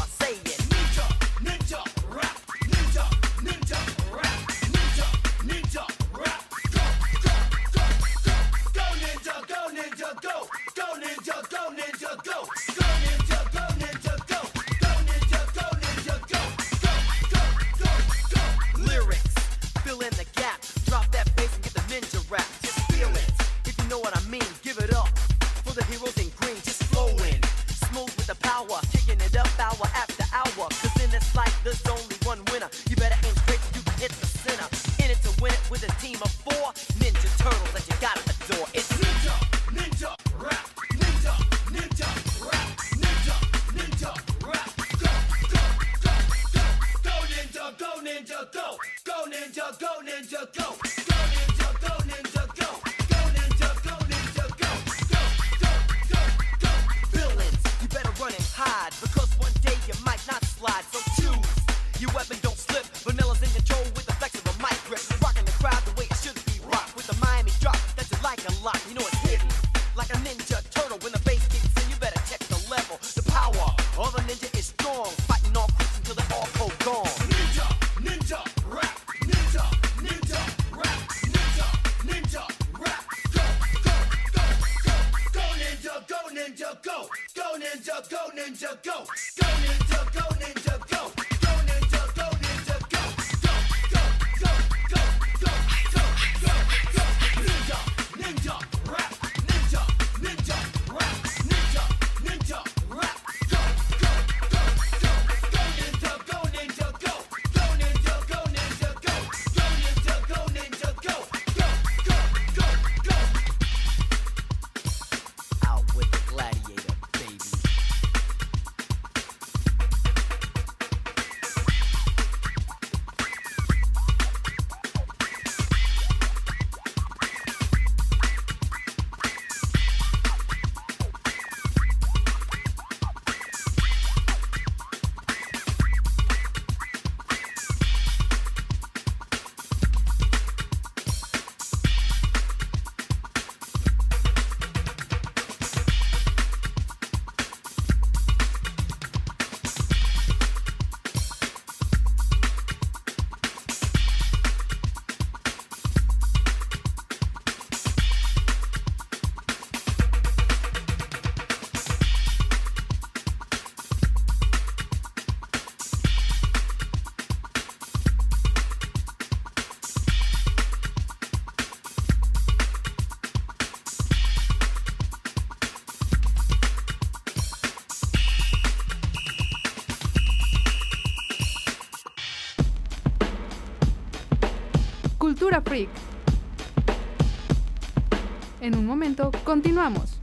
En un momento, continuamos.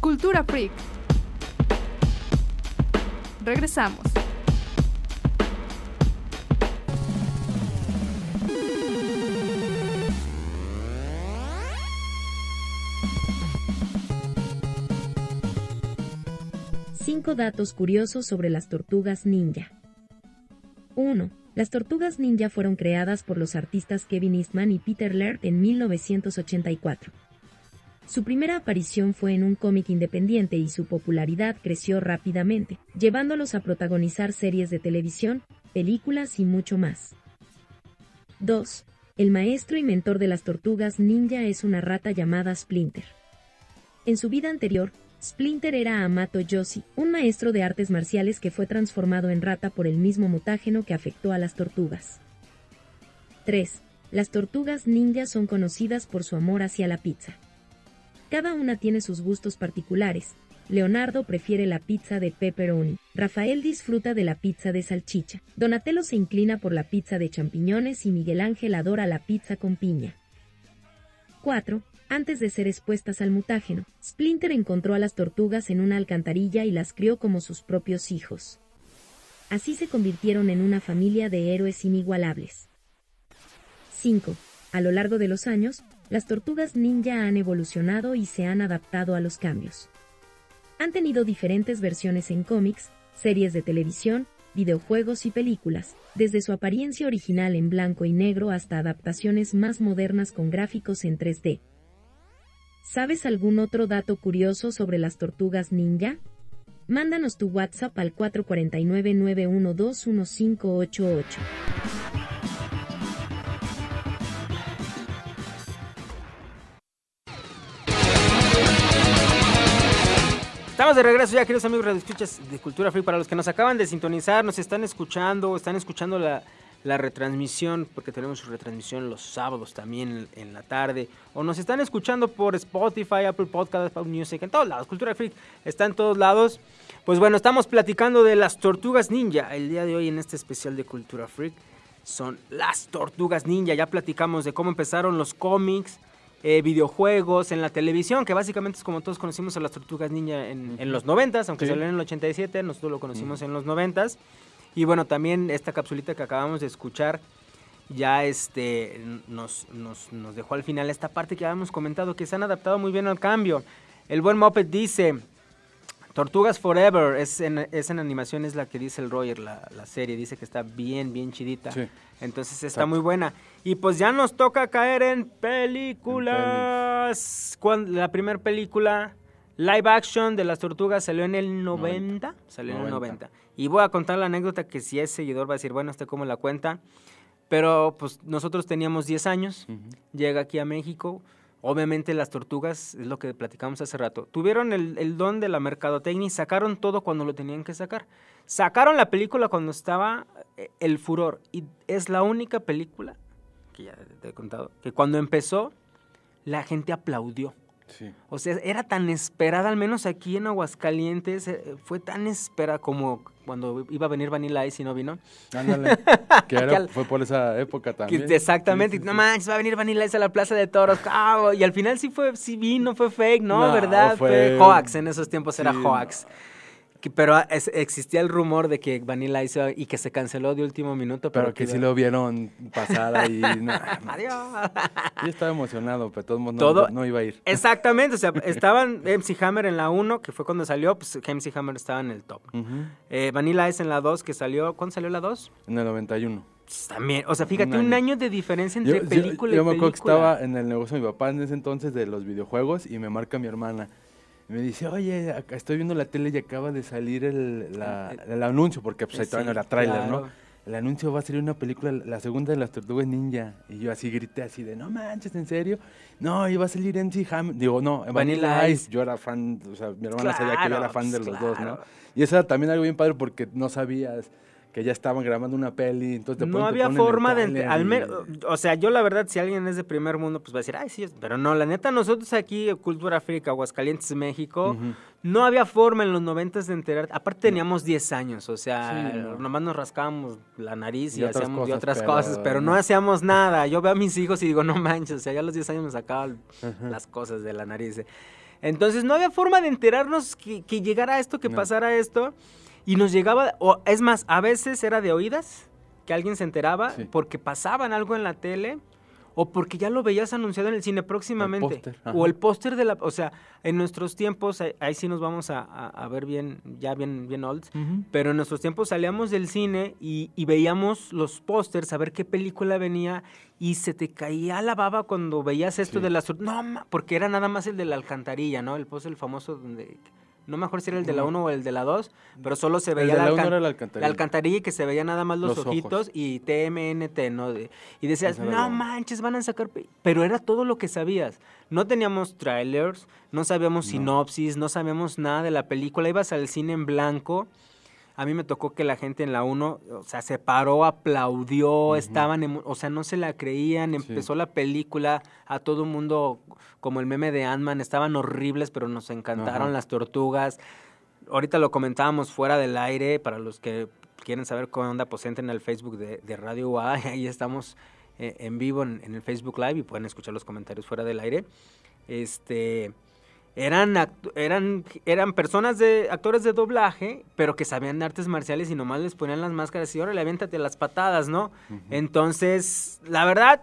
Cultura Freak. Regresamos. Cinco datos curiosos sobre las tortugas ninja. 1. Las tortugas ninja fueron creadas por los artistas Kevin Eastman y Peter Laird en 1984. Su primera aparición fue en un cómic independiente y su popularidad creció rápidamente, llevándolos a protagonizar series de televisión, películas y mucho más. 2. El maestro y mentor de las tortugas ninja es una rata llamada Splinter. En su vida anterior, Splinter era Amato Yoshi, un maestro de artes marciales que fue transformado en rata por el mismo mutágeno que afectó a las tortugas. 3. Las tortugas ninja son conocidas por su amor hacia la pizza. Cada una tiene sus gustos particulares. Leonardo prefiere la pizza de pepperoni, Rafael disfruta de la pizza de salchicha, Donatello se inclina por la pizza de champiñones y Miguel Ángel adora la pizza con piña. 4. Antes de ser expuestas al mutágeno, Splinter encontró a las tortugas en una alcantarilla y las crió como sus propios hijos. Así se convirtieron en una familia de héroes inigualables. 5. A lo largo de los años, las tortugas ninja han evolucionado y se han adaptado a los cambios. Han tenido diferentes versiones en cómics, series de televisión, videojuegos y películas, desde su apariencia original en blanco y negro hasta adaptaciones más modernas con gráficos en 3D. ¿Sabes algún otro dato curioso sobre las tortugas ninja? Mándanos tu WhatsApp al 449-912-1588. Estamos de regreso ya, queridos amigos radioescuchas de Cultura Free. Para los que nos acaban de sintonizar, nos están escuchando, están escuchando la, la retransmisión, porque tenemos su retransmisión los sábados también en la tarde, o nos están escuchando por Spotify, Apple Podcasts, Apple Music, en todos lados. Cultura Freak está en todos lados. Pues bueno, estamos platicando de las tortugas ninja. El día de hoy en este especial de Cultura Freak son las tortugas ninja. Ya platicamos de cómo empezaron los cómics, eh, videojuegos, en la televisión, que básicamente es como todos conocimos a las tortugas ninja en, en los 90, aunque Sí. salió en el 87, nosotros lo conocimos en los 90. Y bueno, también esta capsulita que acabamos de escuchar ya este nos, nos, nos dejó al final esta parte que habíamos comentado, que se han adaptado muy bien al cambio. El buen Muppet dice, Tortugas Forever, es en, es en animación, es la que dice el Roger, la, la serie, dice que está bien, bien chidita. Sí. Entonces está Exacto. muy buena. Y pues ya nos toca caer en películas. Cuan- la primera película live action de las tortugas salió en el 90. Salió en el 90. 90. Y voy a contar la anécdota que si es seguidor va a decir, bueno, ¿este cómo la cuenta? Pero pues nosotros teníamos 10 años, llega aquí a México, Obviamente las tortugas, es lo que platicamos hace rato, tuvieron el, el don de la mercadotecnia y sacaron todo cuando lo tenían que sacar. Sacaron la película cuando estaba eh, el furor y es la única película, que ya te he contado, que cuando empezó la gente aplaudió. Sí. O sea, era tan esperada, al menos aquí en Aguascalientes, eh, fue tan esperada como cuando iba a venir Vanilla Ice y no vino. Ándale. que era- fue por esa época Que- también. exactamente, Sí, sí, no manches, va a venir Vanilla Ice a la Plaza de Toros, cabo, y al final sí fue, sí vino, fue fake, ¿no? No, ¿Verdad? Fue, fue- hoax, en esos tiempos era hoax. Que- pero es- existía el rumor de que Vanilla iba- y que se canceló de último minuto. Pero, Pero que sí lo vieron pasar ahí. no, Adiós. Yo estaba emocionado, pero de todos modos no, Todo- no iba a ir. Exactamente, o sea, estaban MC Hammer en la 1, que fue cuando salió, pues MC Hammer estaba en el top. Eh, Vanilla Ice en la 2, que salió, ¿cuándo salió la 2? En el 91. Pues, también, o sea, fíjate, Un un año. de diferencia Yo, entre yo- película yo y me acuerdo que película. estaba en el negocio de mi papá en ese entonces de los videojuegos y me marca mi hermana. Me dice, oye, estoy viendo la tele y acaba de salir el, la- el anuncio, porque pues ahí Sí, todavía no era tráiler, claro. ¿no? El anuncio va a salir una película, la segunda de las Tortugas Ninja. Y yo así grité así de, no manches, ¿en serio? No, iba a salir MC Hammer. Digo, no, Vanilla Ice. Ice. Yo era fan, o sea, mi hermana sabía que yo era Claro, fan de pues, los dos, ¿no? claro. Y eso era también algo bien padre porque no sabías que ya estaban grabando una peli, entonces te No había forma de... Al menos, o sea, yo la verdad, si alguien es de primer mundo, pues va a decir, ay, sí, es-". pero no, la neta, nosotros aquí, Cultura África, Aguascalientes, México, no había forma en los noventas de enterar. Aparte teníamos 10 años, o sea, Sí, no. nomás nos rascábamos la nariz y, hacíamos y otras pero cosas, pero no no. hacíamos nada. Yo veo a mis hijos y digo, no manches, o sea, ya a los 10 años me sacaban las cosas de la nariz. Entonces no había forma de enterarnos que, que llegara esto, que No. pasara esto. Y nos llegaba, o es más, a veces era de oídas, que alguien se enteraba Sí. porque pasaban algo en la tele o porque ya lo veías anunciado en el cine próximamente. póster, o el póster de la... O sea, en nuestros tiempos, ahí, ahí sí nos vamos a, a- a ver bien, ya bien, bien old, pero en nuestros tiempos salíamos del cine y, y veíamos los pósters, a ver qué película venía y se te caía la baba cuando veías esto Sí. de las... No, porque era nada más el de la alcantarilla, ¿no? El póster el famoso donde... No me acuerdo si era el de la No. 1 o el de la 2, pero solo se El veía de la alcan- uno era la alcantarilla. la alcantarilla y que se veía nada más los, Los ojos. ojitos y TMNT, ¿no? De- y decías, no la- manches, van a sacar... pe-". Pero era todo lo que sabías. No teníamos trailers, no sabíamos No. sinopsis, no sabíamos nada de la película. Ibas al cine en blanco. A mí me tocó que la gente en la 1, o sea, se paró, aplaudió, estaban, emo- o sea, no se la creían, empezó la película, a todo mundo, como el meme de Ant-Man, estaban horribles, pero nos encantaron las tortugas. Ahorita lo comentábamos fuera del aire, para los que quieren saber cómo onda, pues entren al Facebook de, de Radio UA, ahí estamos eh, en vivo en, en el Facebook Live y pueden escuchar los comentarios fuera del aire. Este eran eran eran personas de actores de doblaje, pero que sabían de artes marciales y nomás les ponían las máscaras y ahora le aviéntate las patadas, ¿no? Entonces, la verdad,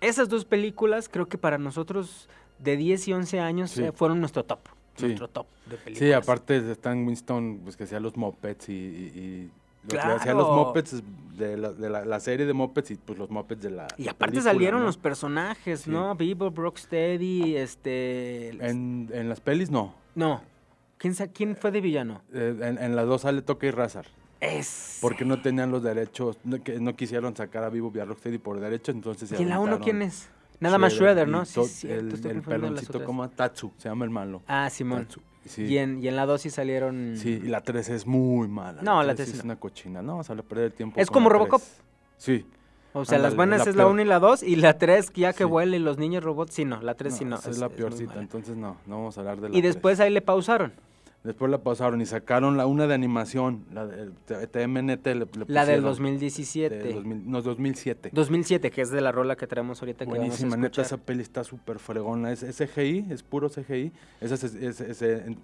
esas dos películas creo que para nosotros de 10 y 11 años Sí. eh, fueron nuestro top, Sí. nuestro top de películas. Sí, aparte de Stan Winston, pues que hacía los mopeds y, y- y lo que hacían los mopeds de, la, de la, la serie de mopeds y pues los mopeds de la Y aparte película, salieron ¿no? los personajes, Sí. ¿no? Bebop, Rocksteady, este... En, en las pelis no. No. ¿Quién, ¿Quién fue de villano? Eh, en, en las dos sale Toque y Razar. Es... Porque no tenían los derechos, no, que no quisieron sacar a Vivo y a Rocksteady por derechos, entonces se ¿Y en la 1 aventaron quién es? Nada más Shredder, ¿no? Sí, cierto, el, el peloncito como Tatsu, se llama el malo. Ah, Simón. Tatsu. Sí. Y, en, y en la 2 sí salieron... Sí, y la 3 es muy mala. No, la tres tres es no. una cochina. No, vamos a perder el tiempo. Es como la Robocop. Sí. O sea, las Ándale, buenas la es la peor. 1 y la 2, y la 3 ya que Sí. vuela y los niños robots, sí no, la 3 sí no. esa es, la muy peorcita, entonces no, no vamos a hablar de la Y después ahí le pausaron. Después la pasaron y sacaron la una de animación, la de TMNT. Le, le La del pusieron, 2017. de 2000 no, 2007. 2007, que es de la rola que traemos ahorita que Buenísima, vamos a neta, esa peli está súper fregona. Es, es CGI, es puro CGI. Esa es- es-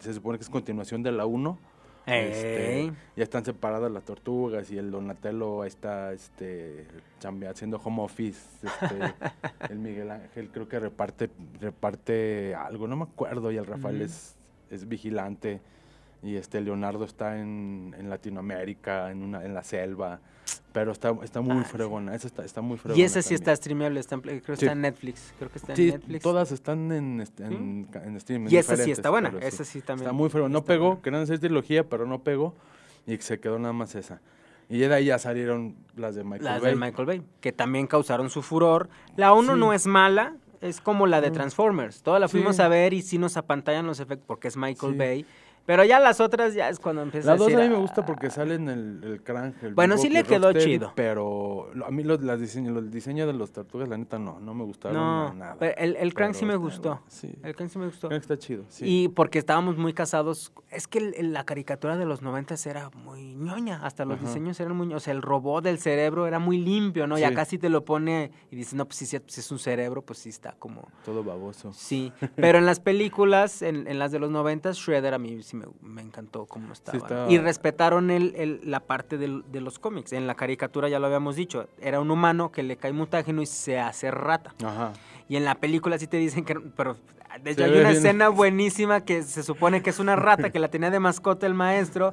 se supone que es continuación de la 1. Este, ya están separadas las tortugas y el Donatello está este, haciendo home office. Este, el Miguel Ángel creo que reparte, reparte algo, no me acuerdo. Y el Rafael es, es vigilante. Y este Leonardo está en, en Latinoamérica, en, una, en la selva. Pero está, está muy Ah, sí. fregona. Esa está, está muy fregona. Y esa sí también. está streameable, está creo que Sí. está en Netflix. Creo que está Sí, en Netflix. todas están en, este- en, ca- en streaming. Y esa sí está buena, esa sí también Está muy fregona. No pegó, buena. querían hacer trilogía, pero no pegó. Y se quedó nada más esa. Y de ahí ya salieron las de Michael Las Bay. del Michael Bay, que también causaron su furor. La 1 Sí. no es mala, Es como la de Transformers. Toda la fuimos Sí. a ver y sí nos apantallan los efectos porque es Michael Sí. Bay. Pero ya las otras ya es cuando empieza La a 2 decir, a mí me "Ah". gusta porque sale en el, el el Bueno, sí le quedó chido. Pero a mí los, las diseño, los diseños de los tortugas, la neta, no, no me gustaron No, nada. pero el, el Crank sí me gustó. Sí, El Crank sí me gustó. Krang está chido, sí. Y porque estábamos muy casados. Es que el- la caricatura de los noventas era muy ñoña. Hasta los Ajá. diseños eran muy. O sea, el robot del cerebro era muy limpio, ¿no? Y Sí. acá sí te lo pone y dices, no, pues si es un cerebro, pues sí está como. Todo baboso. Sí. Pero en las películas, en, en las de los noventas, Shredder a mí sí me, me encantó cómo estaba. estaba- Y respetaron el, el- la parte del- de los cómics. En la caricatura ya lo habíamos dicho. Era un humano que le cae mutágeno y se hace rata. Ajá. Y en la película sí te dicen que... Pero de hecho hay una bien. escena buenísima que se supone que es una rata que la tenía de mascota el maestro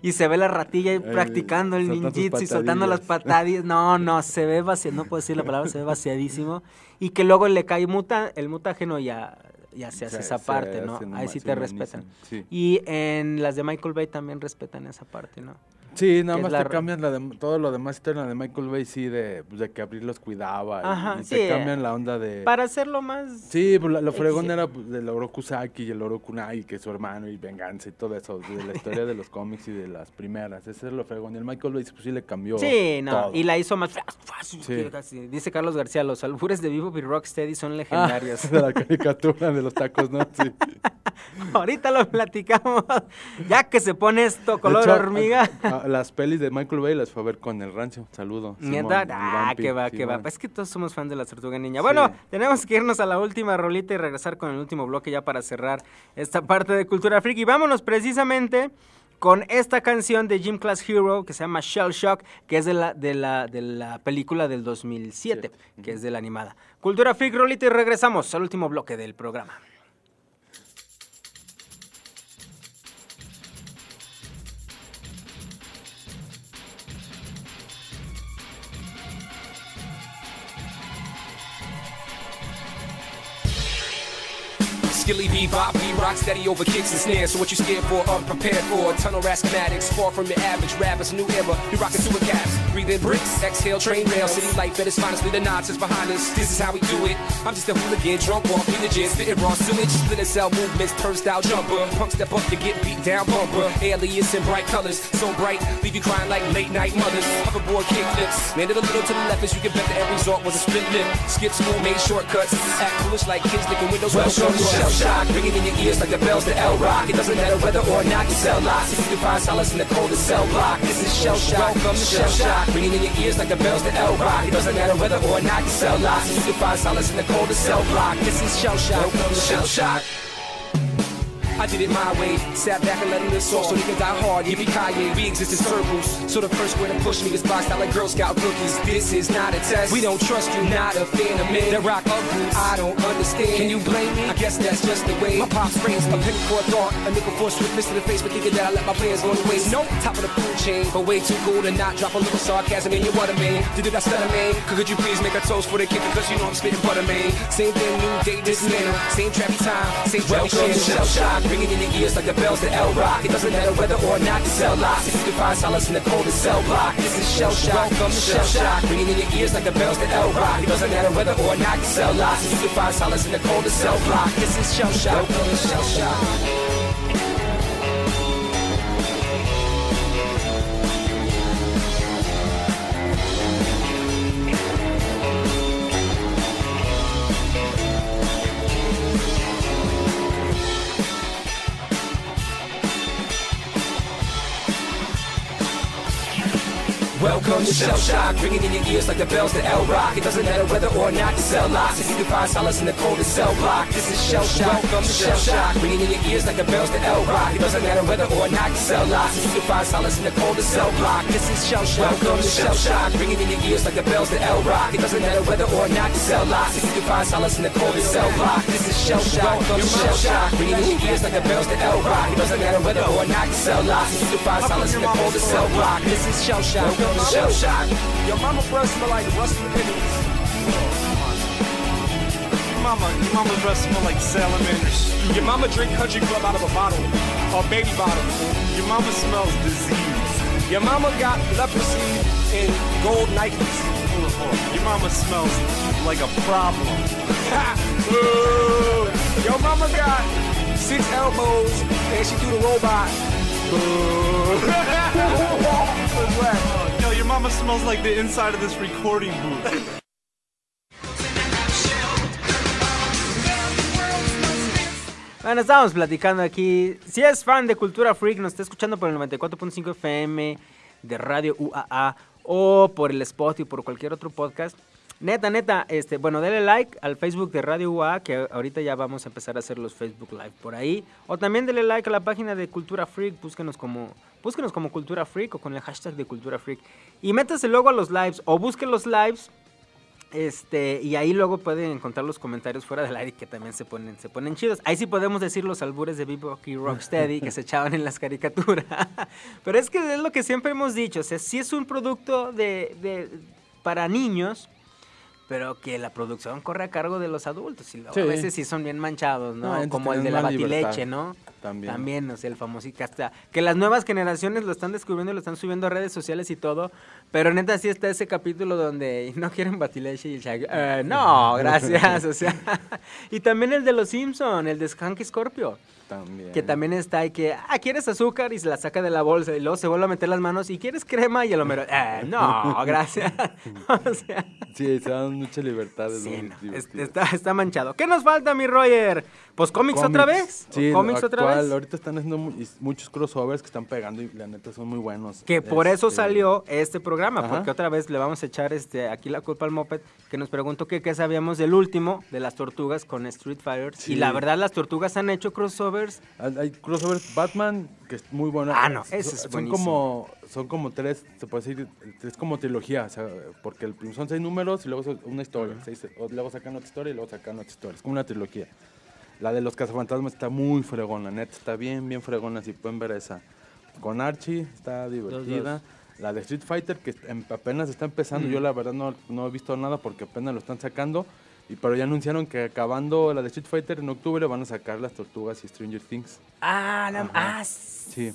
y se ve la ratilla ahí practicando el ninjitsu y soltando las patadillas. No, no, se ve vaciado, no puedo decir la palabra, se ve vaciadísimo. Y que luego le cae muta, el mutágeno y ya, ya se hace esa se parte, ¿no? Ahí sí te respetan. sí. Y en las de Michael Bay también respetan esa parte, ¿no? Sí, nada más la te cambian la de, todo lo demás, la de Michael Bay, sí, de, pues, de que Abril los cuidaba. y- Ajá, y, sí, te eh, cambian la onda de... Para hacerlo más... Sí, pues, la- lo X. fregón era pues, del Oroku Saki y el Oroku Nai, que es su hermano y venganza y todo eso, de la historia de los cómics y de las primeras. Ese es lo fregón. Y el Michael Bay pues sí le cambió Sí, no, todo. y la hizo más... Sí. Dice Carlos García, los albures de Vivo y Rocksteady son legendarios. Ah, de la caricatura de los tacos, ¿no? Sí. Ahorita lo platicamos. Ya que se pone esto color hecho, hormiga. a- a- las pelis de Michael Bay las fue a ver con el rancio. Saludo. Neta, ah, que va, que va. Simón. Es que todos somos fans de la tortuga niña. Bueno, Sí. tenemos que irnos a la última rolita y regresar con el último bloque ya para cerrar esta parte de Cultura Freak. Y vámonos precisamente con esta canción de Gym Class Hero que se llama Shell Shock, que es de la, de la, de la película del 2007, que es de la animada. Cultura Freak, rolita y regresamos al último bloque del programa. Skilly bebop, be rock steady over kicks and snares. So what you scared for, unprepared for. Tunnel schematics, far from your average rappers. New era, you rockin' super caps. Breathe in bricks, exhale train rail. City life at its finest, leave the nonsense behind us. This is how we do it. I'm just a hooligan, drunk off religion, spitting raw sewage. Split cell movements, turnstile jumper. Punk step up, you get beat down bumper. Alias in bright colors, so bright, leave you crying like late night mothers. Hoverboard kick flips, landed a little to the left as you can bet the end result was a split lip. Skip school, made shortcuts. Act foolish like kids licking windows. Welcome to Shell Shock, ringing in your ears like the bells to L Rock. It doesn't matter whether or not you sell lots. If you find solace in the coldest cell block, this is Shell Shock. Welcome to Shell Shock, ringing in your ears like the bells to L Rock. It doesn't matter whether or not you sell lots. If you find solace in the coldest cell block, this is Shell Shock. Welcome to Shell Shock. I did it my way. Sat back and let him live so he can die hard. Yippee Kanye, we exist in circles. So the first way to push me is boxed out like Girl Scout cookies. This is not a test. We don't trust you, not a fan of men that rock up boots. I don't understand. Can you blame me? I guess that's just the way. My pops raised a penny for a thought, a nickel for a swift to the face for thinking that I let my plans go to waste. No, top of the food chain, but way too cool to not drop a little sarcasm in your water, man. Did it I stutter, man? Could you please make a toast for the kicker? Cause you know I'm spitting butter, man. Same thing, new day, this manner. Same trappy time, same trappy Welcome to. Shell Shock. Ringing in your ears like the bells to L Rock. It doesn't matter whether or not you sell lots. If you can find solace in the coldest cell block, this is Shell Shock. Welcome to Shell Shock. Ringing in your ears like the bells to L Rock. It doesn't matter whether or not you sell lots. If you can find solace in the coldest cell block, this is Shell Shock. Welcome to Shell Shock. To Shell Shock, ringing in your ears like the bells to L Rock. It doesn't matter whether or not you sell lots. If you can find solace in the coldest cell block, this is Shell Shock. Welcome to Shell Shock, ringing in your ears like the bells to L Rock. It doesn't matter whether or not you sell lots. If you can find solace in the coldest cell block, this is Shell Shock. Welcome to Shell Shock, ringing in your ears like the bells to L Rock. It doesn't matter whether or not you sell lots. If you can find solace in the coldest cell block, this is Shell Shock. Welcome to Shell Shock, ringing in your ears like the bells to L Rock. It doesn't matter whether or not you sell lots. If you can find solace in the coldest cell block, this is Shell Shock. Welcome to Shell Shock. Your mama breath smell like rusty pennies. Oh, your mama, your mama breath smell like salamanders. Your mama drink country club out of a bottle, or baby bottle. Your mama smells disease. Your mama got leprosy and gold Nikes. Uh-huh. Your mama smells like a problem. Your mama got six elbows and she do the robot. Your mama smells like the inside of this recording booth. Bueno, estábamos platicando aquí. Si es fan de Cultura Freak, nos está escuchando por el 94.5 FM de Radio UAA o por el Spot y por cualquier otro podcast. Neta, neta, este, bueno, denle like al Facebook de Radio UAA, que ahorita ya vamos a empezar a hacer los Facebook Live por ahí. O también denle like a la página de Cultura Freak, búsquenos como, búsquenos como Cultura Freak o con el hashtag de Cultura Freak. Y métase luego a los lives o busquen los lives este, y ahí luego pueden encontrar los comentarios fuera del aire que también se ponen, se ponen chidos. Ahí sí podemos decir los albures de Bebop y Rocksteady que se echaban en las caricaturas. Pero es que es lo que siempre hemos dicho, o sea, sí es un producto de- para niños, pero que la producción corre a cargo de los adultos. Y Sí. a veces sí son bien manchados, ¿no? Como el de la libertad. batileche, ¿no? También. También, o sea, el famosito hasta que las nuevas generaciones lo están descubriendo lo están subiendo a redes sociales y todo, pero neta sí está ese capítulo donde no quieren batileche y el Shaggy, "Eh, no, gracias, o sea, y también el de los Simpson, el de Hanky Scorpio, También. que también está y que, ah, ¿quieres azúcar? Y se la saca de la bolsa y luego se vuelve a meter las manos y ¿quieres crema? Y el Homero, "Eh, no, gracias, o sea, Sí, se dan mucha libertad. es Sí, no, está, está manchado. ¿Qué nos falta, mi Roger? Pues cómics otra vez. ¿O Sí, cómics lo otra vez. Ahorita están haciendo mu- muchos crossovers que están pegando y la neta son muy buenos. Que por eso Este, salió este programa, Ajá. porque otra vez le vamos a echar este aquí la culpa al Moped, que nos preguntó que qué sabíamos del último, de las tortugas con Street Fighter. Sí. Y la verdad, las tortugas han hecho crossovers. Hay crossovers Batman, que es muy bueno. Ah, no, Son- ese es son buenísimo. como Son como tres, se puede decir, es como trilogía, o sea, porque el, son seis números y luego una historia. seis- o luego sacan otra historia y luego sacan otra historia. Es como una trilogía. La de los cazafantasmas está muy fregona, neta, está bien, bien fregona, si pueden ver esa. Con Archie, está divertida. La de Street Fighter, que em- apenas está empezando, Mm. yo la verdad no, no he visto nada porque apenas lo están sacando. Y, pero ya anunciaron que acabando la de Street Fighter en octubre van a sacar las tortugas y Stranger Things. Ah, la- ah, Sí.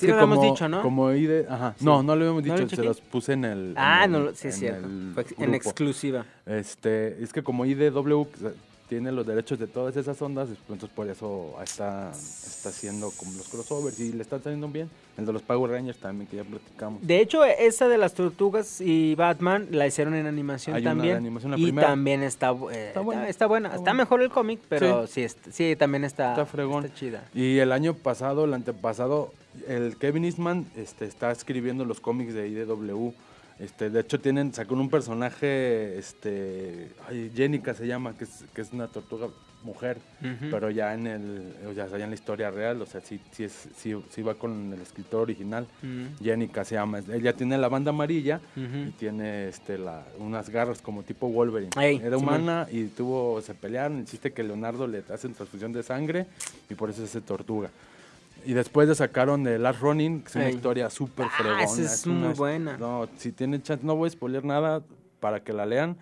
Sí lo habíamos dicho, ¿no? Como ID, ajá. Sí. No, no lo habíamos ¿No lo dicho, se los puse en el. en Ah, el- no, sí, en es cierto. en grupo. exclusiva. Este, es que como IDW tiene los derechos de todas esas ondas, entonces por eso está, está haciendo como los crossovers y le están saliendo bien. El de los Power Rangers también, que ya platicamos. De hecho, esa de las tortugas y Batman la hicieron en animación Hay una de también. animación, la y primera. también está, eh, está buena. Está, buena. Está buena. mejor el cómic, pero sí, sí, también está, Está fregón. está chida. Y el año pasado, el antepasado, el Kevin Eastman este, está escribiendo los cómics de IDW. Este, de hecho, tienen, sacó un personaje, este, ay, Jenica se llama, que es, que es una tortuga mujer, pero ya en el, o sea, ya en la historia real, o sea, sí, sí, es, sí, sí va con el escritor original. Ujú. Jenica se llama, ella tiene la banda amarilla y tiene este, la, unas garras como tipo Wolverine. Ey, Era humana y tuvo, se pelearon, hiciste que Leonardo le hacen transfusión de sangre y por eso es tortuga. Y después le sacaron de Last Running, que es una Ey. historia súper Ah, fregona. esa es muy una- buena. No, si tienen chance, no voy a spoiler nada para que la lean.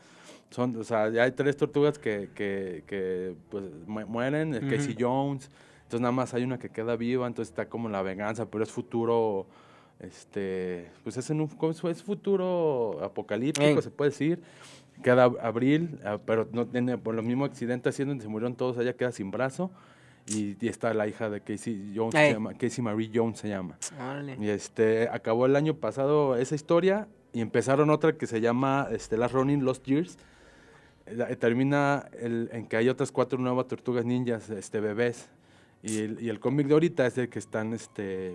Son, o sea, ya hay tres tortugas que, que, que, pues, mu- mueren, el. Casey Jones. Entonces nada más hay una que queda viva, entonces está como la venganza, pero es futuro, este, pues es, en un, ¿cómo es? es futuro apocalíptico, Ey. se puede decir. Queda Abril, ah, pero no tiene, por los mismos accidentes haciendo, donde se murieron todos, ella queda sin brazo. Y, y está la hija de Casey Jones, se llama, Casey Marie Jones se llama. Y este, acabó el año pasado esa historia y empezaron otra que se llama este, Last Running Lost Years. Eh, termina el- en que hay otras cuatro nuevas tortugas ninjas, este, bebés. Y el, y el cómic de ahorita es el que están, este,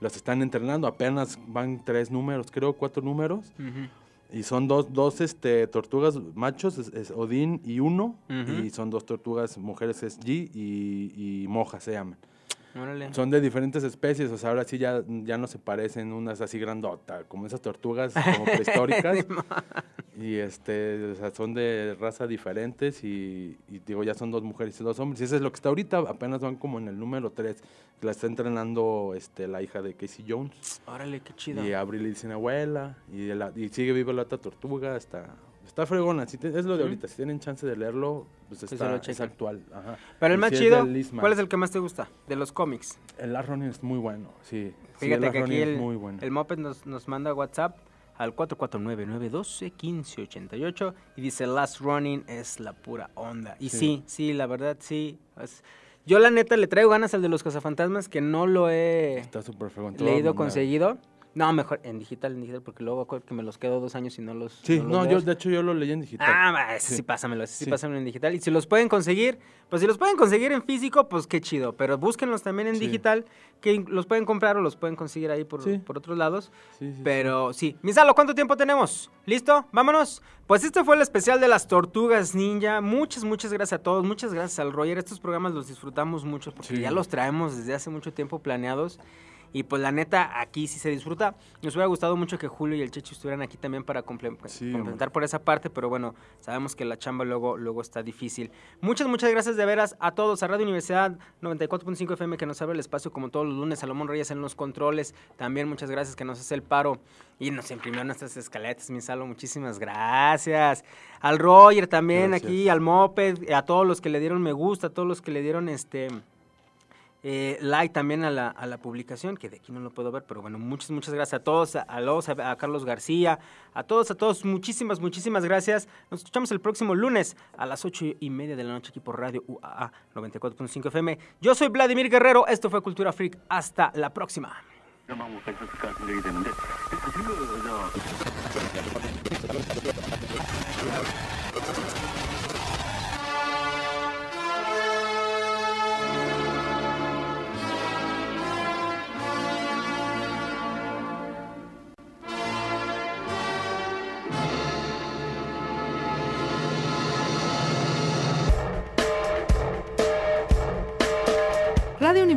los están entrenando. Apenas van tres números, creo, cuatro números. Ujú. Y son dos, dos este, tortugas machos, es, es Odín y Uno. Y son dos tortugas mujeres, es G y, y Moja se llaman. Órale. Son de diferentes especies, o sea, ahora sí ya, ya no se parecen unas así grandota, como esas tortugas como prehistóricas. y este, o sea, son de raza diferentes y, y digo, ya son dos mujeres y dos hombres. Y eso es lo que está ahorita, apenas van como en el número 3, que la está entrenando este, la hija de Casey Jones. Órale, qué chido. Y Abril le dicen abuela, y, la- y sigue viva la otra tortuga, está... Está fregona, si te- es lo de ahorita, si tienen chance de leerlo, pues se está, lo es actual. Ajá. Pero el Y más sí chido. ¿cuál es el que más te gusta de los cómics? El Last Running es muy bueno, sí. Sí, Fíjate el Last que aquí Running el, es muy bueno. el Moped nos, nos manda WhatsApp al 449-912-1588 y dice Last Running es la pura onda. Y sí, Sí. sí, la verdad sí. es- Yo la neta le traigo ganas al de los cazafantasmas que no lo he Está leído, conseguido. No, mejor en digital, en digital, porque luego acuerdo que me los quedo dos años y no los Sí, los no, leo. yo de hecho yo lo leí en digital. Ah, ese sí, Sí. pásamelo, ese sí, Sí. pásamelo en digital. Y si los pueden conseguir, pues si los pueden conseguir en físico, pues qué chido. Pero búsquenlos también en Sí. digital, que los pueden comprar o los pueden conseguir ahí por, por otros lados. Sí, sí, Pero sí. Misalo, ¿cuánto tiempo tenemos? ¿Listo? ¿Vámonos? Pues este fue el especial de las tortugas ninja. Muchas, muchas gracias a todos. Muchas gracias al Roger. Estos programas los disfrutamos mucho porque ya los traemos desde hace mucho tiempo planeados. Y pues la neta, aquí sí se disfruta. Nos hubiera gustado mucho que Julio y el Checho estuvieran aquí también para comple- Sí, complementar por esa parte, pero bueno, sabemos que la chamba luego, luego está difícil. Muchas, muchas gracias de veras a todos, a Radio Universidad 94.5 FM que nos abre el espacio como todos los lunes, Salomón Reyes en los controles, también muchas gracias que nos hace el paro y nos imprimió nuestras escaletas, mi Salo, muchísimas gracias. Al Roger también Gracias. aquí, al Moped, a todos los que le dieron me gusta, a todos los que le dieron este... Eh, like también a la, a la publicación, que de aquí no lo puedo ver, pero bueno, muchas, muchas gracias a todos, a, Los, a, a Carlos García, a todos, a todos, muchísimas, muchísimas gracias. Nos escuchamos el próximo lunes a las ocho y media de la noche aquí por Radio UAA 94.5 FM. Yo soy Vladimir Guerrero, esto fue Cultura Freak, hasta la próxima.